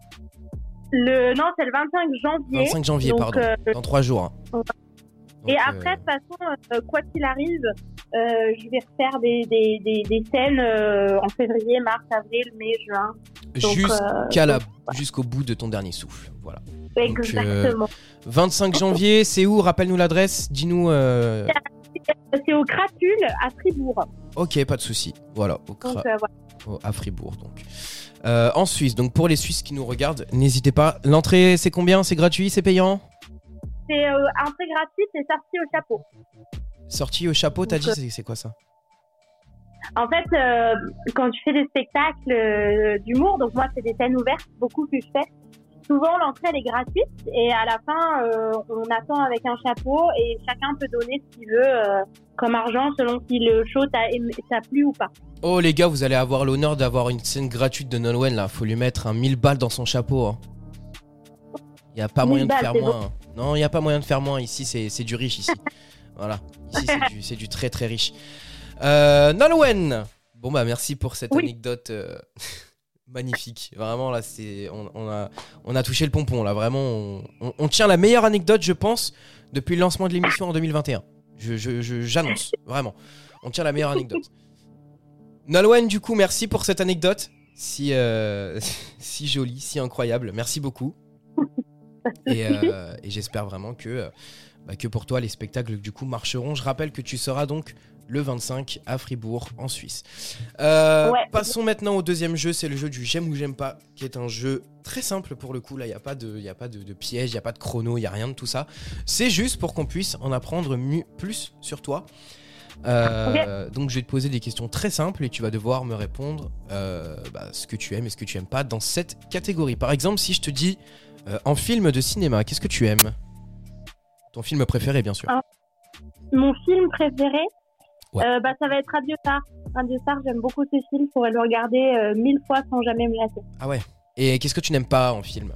Le, non, c'est le 25 janvier. 25 janvier, Donc, pardon. euh, Dans trois jours. hein. Donc, Et euh, après, de toute façon, euh, quoi qu'il arrive, euh, je vais refaire des, des, des, des scènes euh, en février, mars, avril, mai, juin. Jusqu'à euh, la, jusqu'au bout de ton dernier souffle. Voilà. Exactement. 25 janvier, c'est où? Rappelle-nous l'adresse. Dis-nous. euh, C'est au Crapule à Fribourg. Ok, pas de souci. Voilà, au Donc, euh, à Fribourg donc. Euh, en Suisse, donc pour les Suisses qui nous regardent, n'hésitez pas. L'entrée, c'est combien? C'est gratuit? C'est payant? C'est euh, entrée gratuite et sortie au chapeau. Sortie au chapeau, t'as dit euh, c'est- quoi ça? En fait, euh, quand tu fais des spectacles euh, d'humour, donc moi, c'est des scènes ouvertes, beaucoup que je fais. Souvent, l'entrée, elle est gratuite et à la fin, euh, on attend avec un chapeau et chacun peut donner ce qu'il veut euh, comme argent selon si le show t'a plu ou pas. Oh les gars, vous allez avoir l'honneur d'avoir une scène gratuite de Nolwenn là. Faut lui mettre un 1000 balles dans son chapeau. hein. Y a pas 1000 moyen de faire moins. hein. Non, y a pas moyen de faire moins. Ici, c'est du riche ici. voilà. Ici, c'est du, du très très riche. Euh, Nolwenn. Bon bah merci pour cette Oui. anecdote euh, magnifique. Vraiment là, c'est on, on a on a touché le pompon là. Vraiment, on, on- on tient la meilleure anecdote, je pense, depuis le lancement de l'émission en 2021. Je je- je- j'annonce vraiment. On tient la meilleure anecdote. Nolwenn, du coup, merci pour cette anecdote. Si, euh, si jolie, si incroyable. Merci beaucoup. Et, euh, et j'espère vraiment que, euh, bah, que pour toi, les spectacles du coup marcheront. Je rappelle que tu seras donc le 25 à Fribourg, en Suisse. Euh, Ouais. Passons maintenant au deuxième jeu. C'est le jeu du j'aime ou j'aime pas, qui est un jeu très simple pour le coup. Là, il n'y a pas de, y a pas de, de piège, il n'y a pas de chrono, il n'y a rien de tout ça. C'est juste pour qu'on puisse en apprendre mu- plus sur toi. Euh, Donc je vais te poser des questions très simples et tu vas devoir me répondre euh, bah, ce que tu aimes et ce que tu aimes pas dans cette catégorie. Par exemple, si je te dis euh, en film de cinéma, qu'est-ce que tu aimes? Ton film préféré, bien sûr. Ah. Mon film préféré, Ouais. euh, bah, ça va être Radio Star. Radio Star, j'aime beaucoup ce film. Je pourrais le regarder euh, mille fois sans jamais me lasser. Ah ouais. Et qu'est-ce que tu n'aimes pas en film?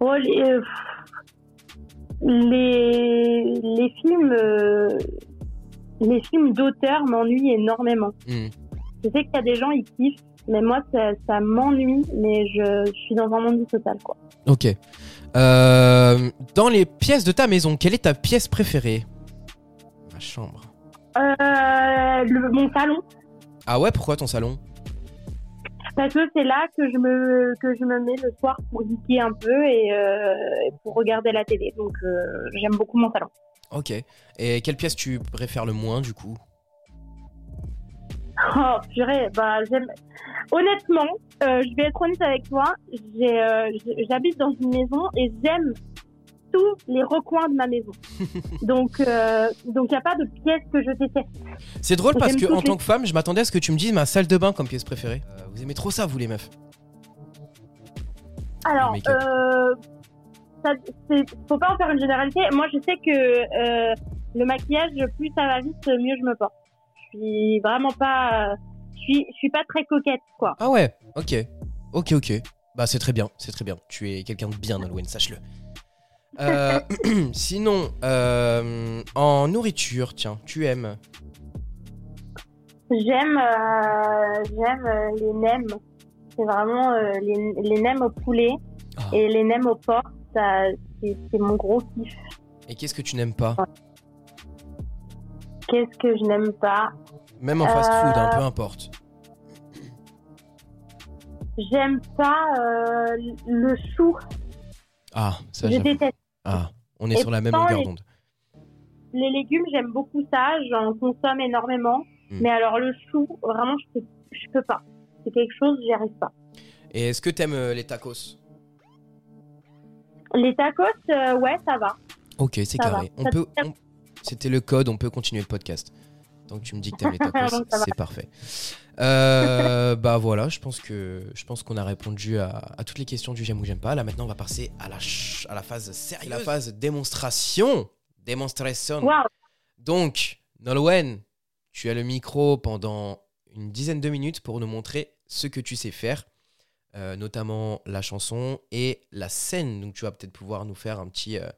Oh, les, les, les films, les films d'auteur m'ennuient énormément. Hmm. Je sais qu'il y a des gens ils kiffent, mais moi ça, ça m'ennuie. Mais je, je suis dans un monde total quoi. Ok. Euh, dans les pièces de ta maison, quelle est ta pièce préférée? Ma chambre. Euh, le- mon salon, Ah ouais, pourquoi ton salon? Parce que c'est là que je me que je me mets le soir pour geeker un peu et, euh, pour regarder la télé. Donc euh, j'aime beaucoup mon salon. Ok. Et quelle pièce tu préfères le moins du coup? Oh purée, bah j'aime. Honnêtement, euh, je vais être honnête avec toi. J'ai, euh, j'habite dans une maison et j'aime tous les recoins de ma maison. donc euh, donc il y a pas de pièce que je déteste. C'est drôle parce que en tant que femme, je m'attendais à ce que tu me dises ma salle de bain comme pièce préférée. Vous aimez trop ça, vous les meufs? Alors, ça, faut pas en faire une généralité. Moi, je sais que le maquillage, plus ça va vite, mieux je me porte. Je suis vraiment pas, je suis, je suis pas très coquette, quoi. Ah ouais, ok. Ok, ok. Bah c'est très bien, c'est très bien. Tu es quelqu'un de bien, Nolwenn, sache-le. Euh, sinon, euh, en nourriture, tiens, tu aimes? J'aime, euh, j'aime les nems. C'est vraiment les, les nems au poulet Ah. et les nems au porc. C'est mon gros kiff. Et qu'est-ce que tu n'aimes pas? Qu'est-ce que je n'aime pas Même en fast-food, hein, Euh, peu importe. J'aime pas euh, le chou. Ah, ça je déteste. Ah, on est Et sur la même longueur d'onde. Les légumes, j'aime beaucoup ça. J'en consomme énormément. Hmm. Mais alors le chou, vraiment, je peux, je peux pas. C'est quelque chose, j'y arrive pas. Et est-ce que t'aimes euh, les tacos? Les tacos, euh, ouais, ça va. Ok, c'est carré. va. On Ça- peut. on- C'était le code, on peut continuer le podcast. Donc tu me dis que t'aimes les tacos, c'est parfait. Euh, bah voilà, je pense que je pense qu'on a répondu à, à toutes les questions du j'aime ou j'aime pas. Là maintenant, on va passer à la à la phase sérieuse, la phase démonstration, démonstration. Donc Nolwenn, tu as le micro pendant une dizaine de minutes pour nous montrer ce que tu sais faire, euh, notamment la chanson et la scène. Donc tu vas peut-être pouvoir nous faire un petit, euh,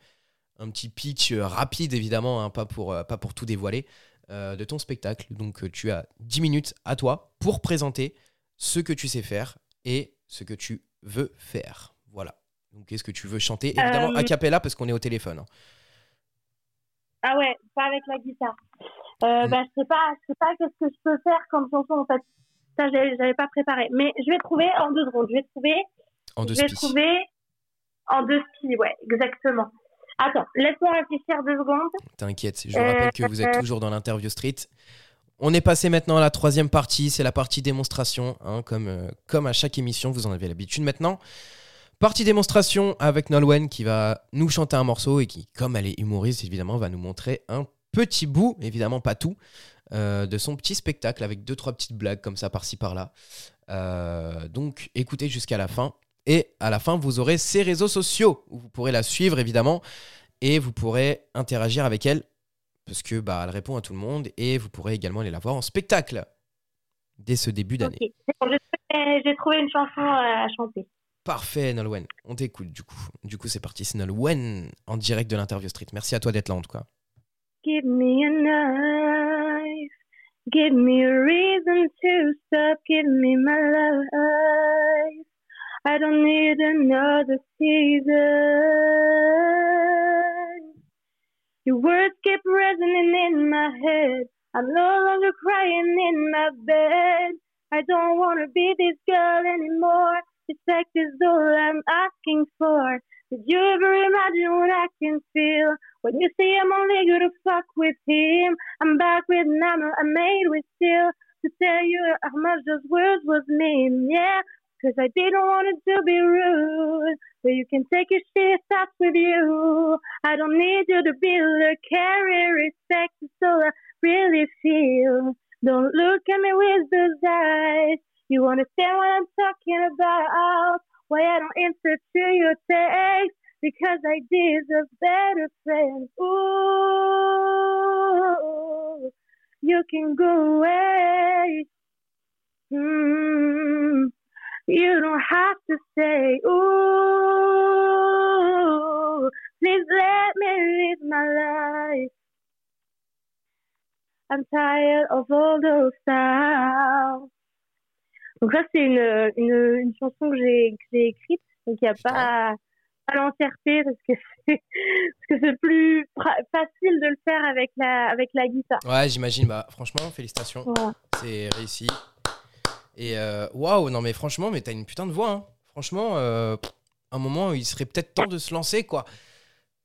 un petit pitch euh, rapide, évidemment, hein, pas, pour, euh, pas pour tout dévoiler, euh, de ton spectacle. Donc tu as 10 minutes à toi pour présenter ce que tu sais faire et ce que tu veux faire. Voilà. Donc est-ce que tu veux chanter? Évidemment, a cappella parce qu'on est au téléphone. hein. Ah ouais, pas avec la guitare. Euh, Mm. bah, je sais pas, je sais pas qu'est-ce que je peux faire comme chanson en fait. Ça, j'avais pas préparé. Mais je vais trouver en deux secondes. Je vais trouver, En deux je vais trouver en deux spi, ouais, exactement. Attends, laisse-moi réfléchir deux secondes. T'inquiète, je vous Euh, rappelle que vous êtes toujours dans l'interview street. On est passé maintenant à la troisième partie, c'est la partie démonstration, hein, comme, euh, comme à chaque émission, vous en avez l'habitude maintenant. Partie démonstration avec Nolwenn qui va nous chanter un morceau et qui, comme elle est humoriste évidemment, va nous montrer un petit bout, évidemment pas tout, euh, de son petit spectacle avec deux trois petites blagues comme ça par-ci par-là. Euh, donc écoutez jusqu'à la fin. Et à la fin, vous aurez ses réseaux sociaux où vous pourrez la suivre évidemment et vous pourrez interagir avec elle parce que bah elle répond à tout le monde et vous pourrez également aller la voir en spectacle dès ce début d'année. J'ai trouvé- j'ai trouvé une chanson à chanter. Parfait Nolwenn, on t'écoute du coup. Du coup c'est parti, c'est Nolwenn en direct de l'interview street. Merci à toi d'être là en tout cas. Give me a knife. Give me a reason to stop. Give me my life. I don't need another season. Your words keep resonating in my head. I'm no longer crying in my bed. I don't want to be this girl anymore. Respect is all I'm asking for. Did you ever imagine what I can feel? When you say I'm only gonna fuck with him, I'm back with Nana, I made with steel to tell you how much those words was mean, yeah. Cause I didn't want it to be rude, but you can take your shit, that's with you. I don't need you to be the carry, respect is all I really feel. Don't look at me with those eyes. You understand what I'm talking about? Why I don't answer to your text? Because I deserve better friends. Ooh, you can go away. Mm, you don't have to stay. Ooh, please let me live my life. I'm tired of all those sounds. Donc ça, c'est une, une, une chanson que j'ai écrite. Donc il n'y a pas, pas l'entièreté parce que c'est parce que c'est plus facile de le faire avec la avec la guitare. Ouais j'imagine, bah franchement félicitations, Voilà. c'est réussi. Et euh, waouh, non mais franchement, mais t'as une putain de voix. Hein. Franchement, euh, un moment il serait peut-être temps de se lancer quoi.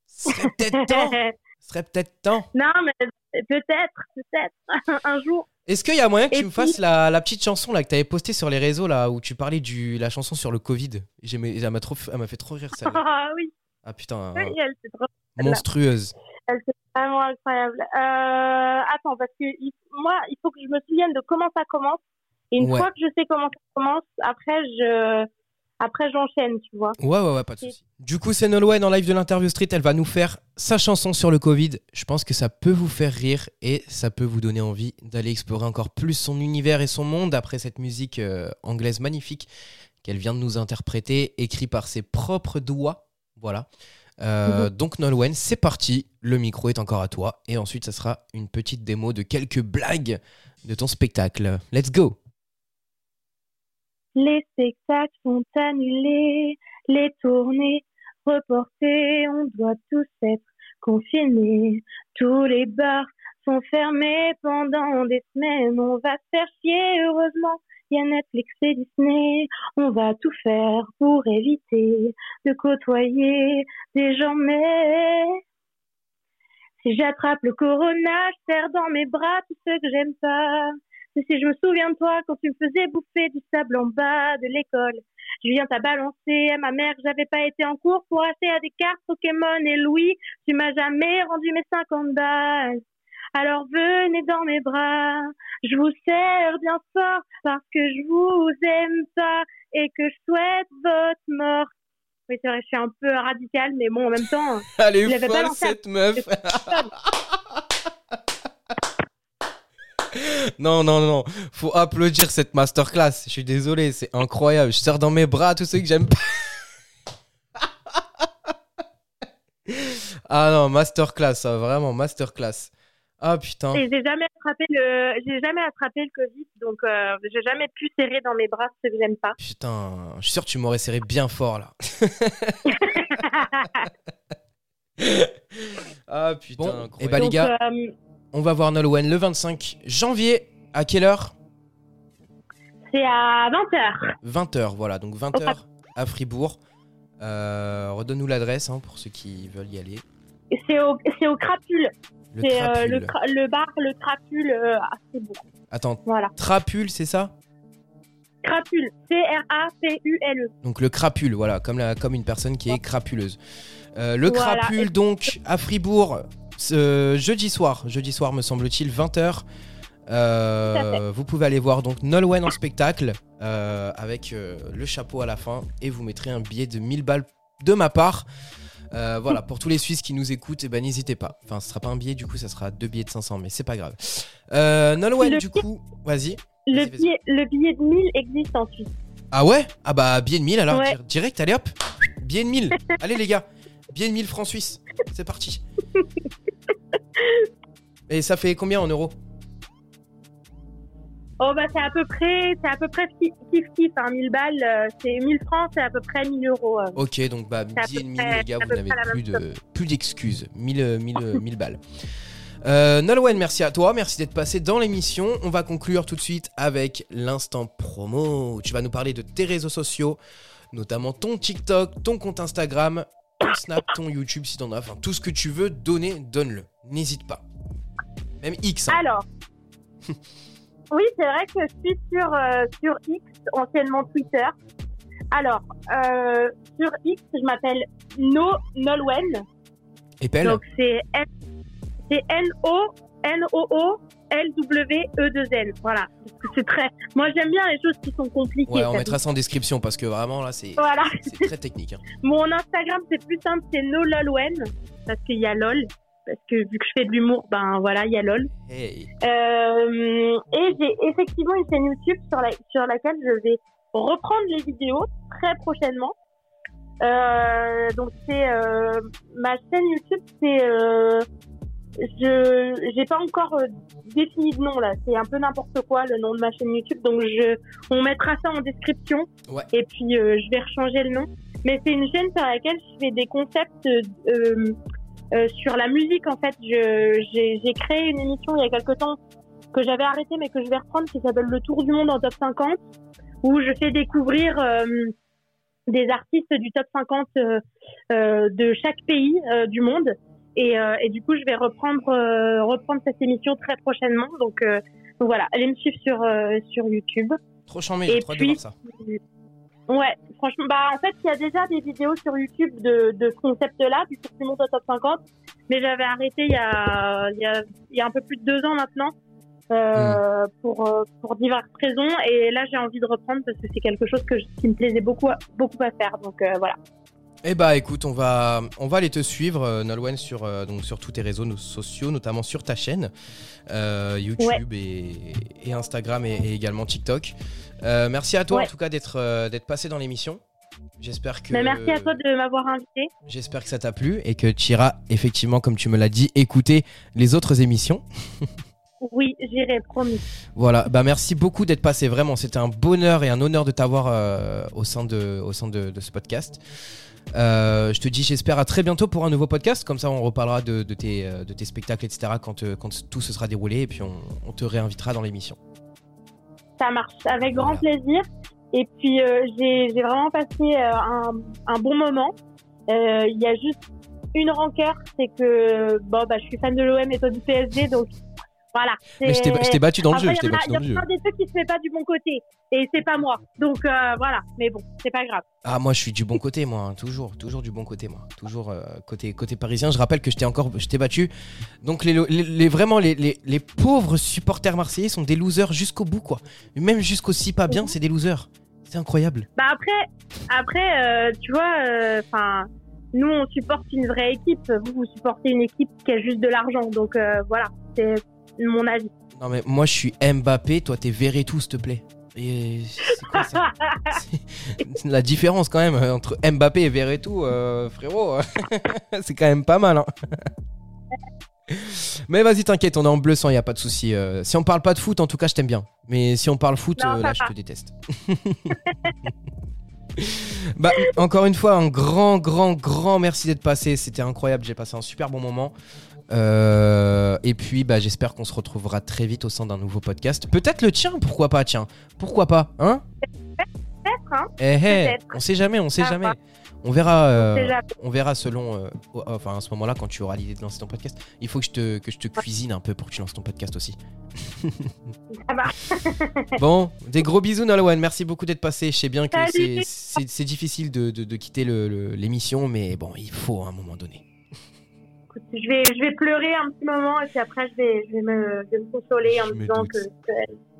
Ce serait peut-être temps. Serait peut-être temps. non, mais peut-être, peut-être un jour. Est-ce qu'il y a moyen que Et tu me fasses la, la petite chanson là que t'avais postée sur les réseaux là où tu parlais du la chanson sur le Covid? J'aimais- Elle m'a trop, elle m'a fait trop rire ça. Ah oui, Ah putain, oui, elle trop, monstrueuse. elle c'est vraiment incroyable. Euh, attends, parce que il- moi, il faut que je me souvienne de comment ça commence. Et une Ouais. fois que je sais comment ça commence, après je après j'enchaîne, tu vois. Ouais, ouais, ouais, pas de souci. Du coup, c'est Nolwenn en live de l'interview street. Elle va nous faire sa chanson sur le Covid. Je pense que ça peut vous faire rire et ça peut vous donner envie d'aller explorer encore plus son univers et son monde après cette musique euh, anglaise magnifique qu'elle vient de nous interpréter, écrit par ses propres doigts. Voilà. Euh, donc Nolwenn, c'est parti. Le micro est encore à toi. Et ensuite, ça sera une petite démo de quelques blagues de ton spectacle. Let's go Les spectacles sont annulés, les tournées reportées, on doit tous être confinés. Tous les bars sont fermés pendant des semaines, on va se faire chier, heureusement. Il y a Netflix et Disney, on va tout faire pour éviter de côtoyer des gens, mais si j'attrape le corona, je serre dans mes bras tous ceux que j'aime pas. Si je me souviens de toi quand tu me faisais bouffer du sable en bas de l'école, je viens t'a balancé à ma mère j'avais pas été en cours pour acheter à des cartes Pokémon et Louis, tu m'as jamais rendu mes 50 balles. Alors venez dans mes bras, je vous serre bien fort parce que je vous aime pas et que je souhaite votre mort. Oui, c'est vrai, je suis un peu radicale, mais bon, en même temps. Elle est folle, cette meuf Non, non, non, faut applaudir cette masterclass. Je suis désolé, c'est incroyable. Je sers dans mes bras tous ceux que j'aime pas. ah non, masterclass, ça, vraiment, masterclass. Ah putain. Et j'ai jamais attrapé le, j'ai jamais attrapé le Covid, donc euh, j'ai jamais pu serrer dans mes bras ceux que j'aime pas. Putain, je suis sûr que tu m'aurais serré bien fort là. ah putain, Bon, et bah les Donc, gars, euh, on va voir Nolwenn le 25 janvier. À quelle heure? C'est à 20h. 20h, voilà, donc 20h à Fribourg. Euh, Redonne-nous l'adresse hein, pour ceux qui veulent y aller. C'est au, au Crapule. Le C'est euh, Crapule. le, bar, le Crapule euh, à Fribourg. Attends, Voilà. Trapule, c'est ça? Crapule. C-R-A-P-U-L-E. Donc le crapule, voilà, comme, la, comme une personne qui est crapuleuse. Euh, le Voilà. crapule, donc, à Fribourg, ce jeudi soir, jeudi soir me semble-t-il, 20h. Euh, vous pouvez aller voir donc Nolwenn en spectacle euh, avec euh, le chapeau à la fin et vous mettrez un billet de 1000 balles de ma part. Euh, voilà, pour tous les Suisses qui nous écoutent, eh ben, n'hésitez pas. Enfin, ce sera pas un billet, du coup, ça sera deux billets de 500, mais c'est pas grave. Euh, Nolwenn, du coup, vas-y. Le billet, le billet de 1000 existe en Suisse. Ah ouais? Ah bah billet de 1000 alors Ouais. direct, allez hop Billet de 1000 Allez les gars De 1000 francs suisses C'est parti Et ça fait combien en euros Oh bah c'est à peu près, c'est à peu près kiff kiff, hein, 1000 balles, euh, c'est 1000 francs, c'est à peu près 1000 euros. euh. Ok donc bah 1000 près- les gars vous n'avez plus de plus d'excuses 1000 euh, 1000 1000 balles euh, Nolwenn, merci à toi, merci d'être passé dans l'émission. On va conclure tout de suite avec l'instant promo. Tu vas nous parler de tes réseaux sociaux, notamment ton TikTok, ton compte Instagram, Snap, ton YouTube si t'en as, enfin tout ce que tu veux donner, donne-le. N'hésite pas. Même X. Hein. Alors. oui, c'est vrai que je suis sur, euh, sur X, anciennement Twitter. Alors, euh, sur X, je m'appelle No Nolwen. Et belle. Donc c'est N-O-N-O-O L-W-E-2-N. Voilà. C'est très. Moi, j'aime bien les choses qui sont compliquées. Ouais, on mettra ça en description parce que vraiment, là, c'est voilà. très technique. Hein. Mon Instagram, c'est plus simple, c'est nololwen parce qu'il y a lol. Parce que vu que je fais de l'humour, ben voilà, il y a lol. Hey. Euh, et j'ai effectivement une chaîne YouTube sur, la, sur laquelle je vais reprendre les vidéos très prochainement. Euh, donc c'est euh, ma chaîne YouTube, c'est je j'ai pas encore euh, défini de nom là, c'est un peu n'importe quoi le nom de ma chaîne YouTube, donc je on mettra ça en description Ouais. et puis euh, je vais rechanger le nom. Mais c'est une chaîne sur laquelle je fais des concepts euh, euh, sur la musique en fait. Je j'ai j'ai créé une émission il y a quelque temps que j'avais arrêté mais que je vais reprendre qui s'appelle Le Tour du monde en top 50 où je fais découvrir euh, des artistes du top 50 euh, euh, de chaque pays euh, du monde et, euh, et du coup je vais reprendre euh, reprendre cette émission très prochainement donc, euh, donc voilà allez me suivre sur sur YouTube Trop charmé, Et j'ai trop de voir ça. ouais franchement bah en fait il y a déjà des vidéos sur YouTube de, de ce concept là du monde en top 50 mais j'avais arrêté il y a il y a il y a un peu plus de deux ans maintenant euh, pour, pour diverses raisons. Et là, j'ai envie de reprendre parce que c'est quelque chose que, qui me plaisait beaucoup, beaucoup à faire. Donc euh, voilà. Eh bah écoute, on va, on va aller te suivre, euh, Nolwenn, sur, euh, donc, sur tous tes réseaux sociaux, notamment sur ta chaîne, euh, YouTube et, et Instagram et, et également TikTok. Euh, merci à toi Ouais. en tout cas d'être d'être passé dans l'émission. J'espère que, Mais merci à toi de m'avoir invité. j'espère que ça t'a plu et que tu iras effectivement, comme tu me l'as dit, écouter les autres émissions. Oui, j'irai, promis. Voilà, bah merci beaucoup d'être passé. Vraiment, c'était un bonheur et un honneur de t'avoir euh, au sein, de, au sein de, de ce podcast. Euh, je te dis, j'espère à très bientôt pour un nouveau podcast. Comme ça, on reparlera de, de tes, euh, de tes spectacles, etc. Quand, euh, quand tout se sera déroulé et puis on, on te réinvitera dans l'émission. Ça marche, avec grand plaisir. Et puis, euh, j'ai vraiment passé un, un bon moment. Il y a juste une rancœur, c'est que bon, bah, je suis fan de l'OM et toi du PSG, donc voilà. Mais je t'ai- battu dans le jeu. Il y a- plein des trucs qui se fait pas du bon côté. Et c'est pas moi. Donc euh, voilà. Mais bon, c'est pas grave. Ah, moi, je suis du bon côté, moi. hein. Toujours, toujours du bon côté, moi. Toujours euh, côté, côté parisien. Je rappelle que je t'ai encore, je t'ai battu. Donc, les, les- les- vraiment, les, les- les pauvres supporters marseillais sont des losers jusqu'au bout, quoi. Même jusqu'au si pas bien, c'est des losers. C'est incroyable. Bah après, après, euh, tu vois, enfin, nous on supporte une vraie équipe. Vous vous supportez une équipe qui a juste de l'argent. Donc euh, voilà, c'est mon avis. Non, mais moi, je suis Mbappé. Toi, t'es Verretou, s'il te plaît. Et c'est quoi ça La différence, quand même, entre Mbappé et Verretou, euh, frérot, c'est quand même pas mal. hein. Mais vas-y, t'inquiète, on est en bleu sang, y a pas de souci. euh, si on parle pas de foot, en tout cas, je t'aime bien. Mais si on parle foot, Non, euh, là, je te déteste. bah, encore une fois, un grand, grand, grand merci d'être passé. C'était incroyable, j'ai passé un super bon moment. Euh, et puis, bah, j'espère qu'on se retrouvera très vite au sein d'un nouveau podcast. Peut-être le tien, pourquoi pas, tiens. Pourquoi pas, hein Peut-être, hein. Eh, eh, on sait jamais, on sait Ah, jamais. On verra, euh, On verra selon, euh, enfin à ce moment-là quand tu auras l'idée de lancer ton podcast. Il faut que je te, que je te cuisine un peu pour que tu lances ton podcast aussi. Ça va. Bon, des gros bisous Nolwenn, merci beaucoup d'être passé. Je sais bien que c'est- difficile de, de- de quitter le- le- l'émission, mais bon, il faut à un moment donné. Écoute, je vais, je vais pleurer un petit moment et puis après je vais, je vais me, je vais me consoler en me me disant doute. que ce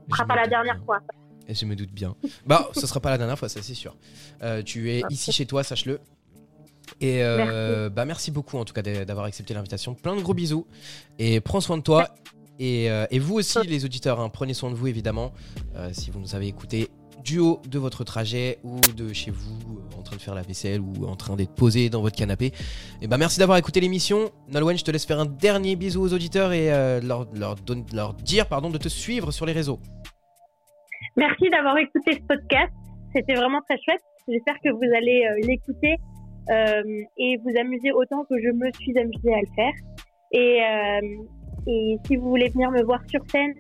Je sera pas la dernière bien. fois. Et je me doute bien. Bah, ce sera pas la dernière fois, ça c'est sûr. Euh, tu es ici chez toi, sache-le. Et euh, bah merci beaucoup en tout cas d'a- d'avoir accepté l'invitation. Plein de gros bisous et prends soin de toi. Et, euh, et vous aussi les auditeurs, hein, prenez soin de vous évidemment. Si vous nous avez écouté du haut de votre trajet ou de chez vous euh, en train de faire la vaisselle ou en train d'être posé dans votre canapé. Et bah merci d'avoir écouté l'émission. Nolwenn, je te laisse faire un dernier bisou aux auditeurs et euh, leur, leur, don- leur dire pardon de te suivre sur les réseaux. Merci d'avoir écouté ce podcast. C'était vraiment très chouette. J'espère que vous allez euh, l'écouter et vous amuser autant que je me suis amusée à le faire. Et, et si vous voulez venir me voir sur scène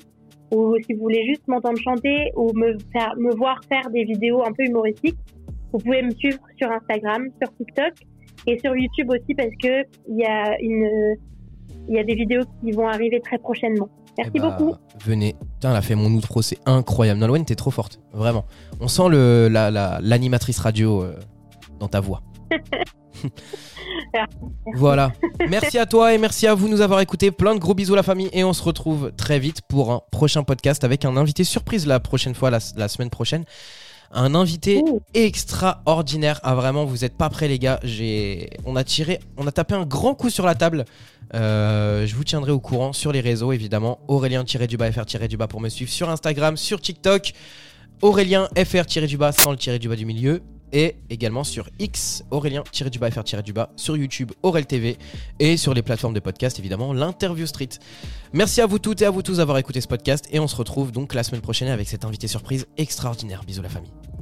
ou si vous voulez juste m'entendre chanter ou me, faire, me voir faire des vidéos un peu humoristiques, vous pouvez me suivre sur Instagram, sur TikTok et sur YouTube aussi parce que il y a une il y a des vidéos qui vont arriver très prochainement. Merci Eh bah, beaucoup. Venez. Putain, elle a fait mon outro, c'est incroyable. Nolwenn, t'es trop forte. Vraiment. On sent le, la, la- l'animatrice radio euh, dans ta voix. voilà. Merci à toi et merci à vous de nous avoir écoutés. Plein de gros bisous la famille et on se retrouve très vite pour un prochain podcast avec un invité surprise la prochaine fois, la, la semaine prochaine. Un invité Ouh. extraordinaire. Ah vraiment, vous êtes pas prêts les gars. J'ai, on a tiré, on a tapé un grand coup sur la table. Euh, je vous tiendrai au courant sur les réseaux évidemment. Aurélien-du-bas FR-du-bas pour me suivre sur Instagram, sur TikTok. Aurélien FR-du-bas sans le tiré du bas du milieu. Et également sur X, Aurélien-du-bas FR-du-bas sur YouTube, Aurel TV et sur les plateformes de podcast évidemment, l'Interview Street. Merci à vous toutes et à vous tous d'avoir écouté ce podcast et on se retrouve donc la semaine prochaine avec cet invité surprise extraordinaire. Bisous la famille.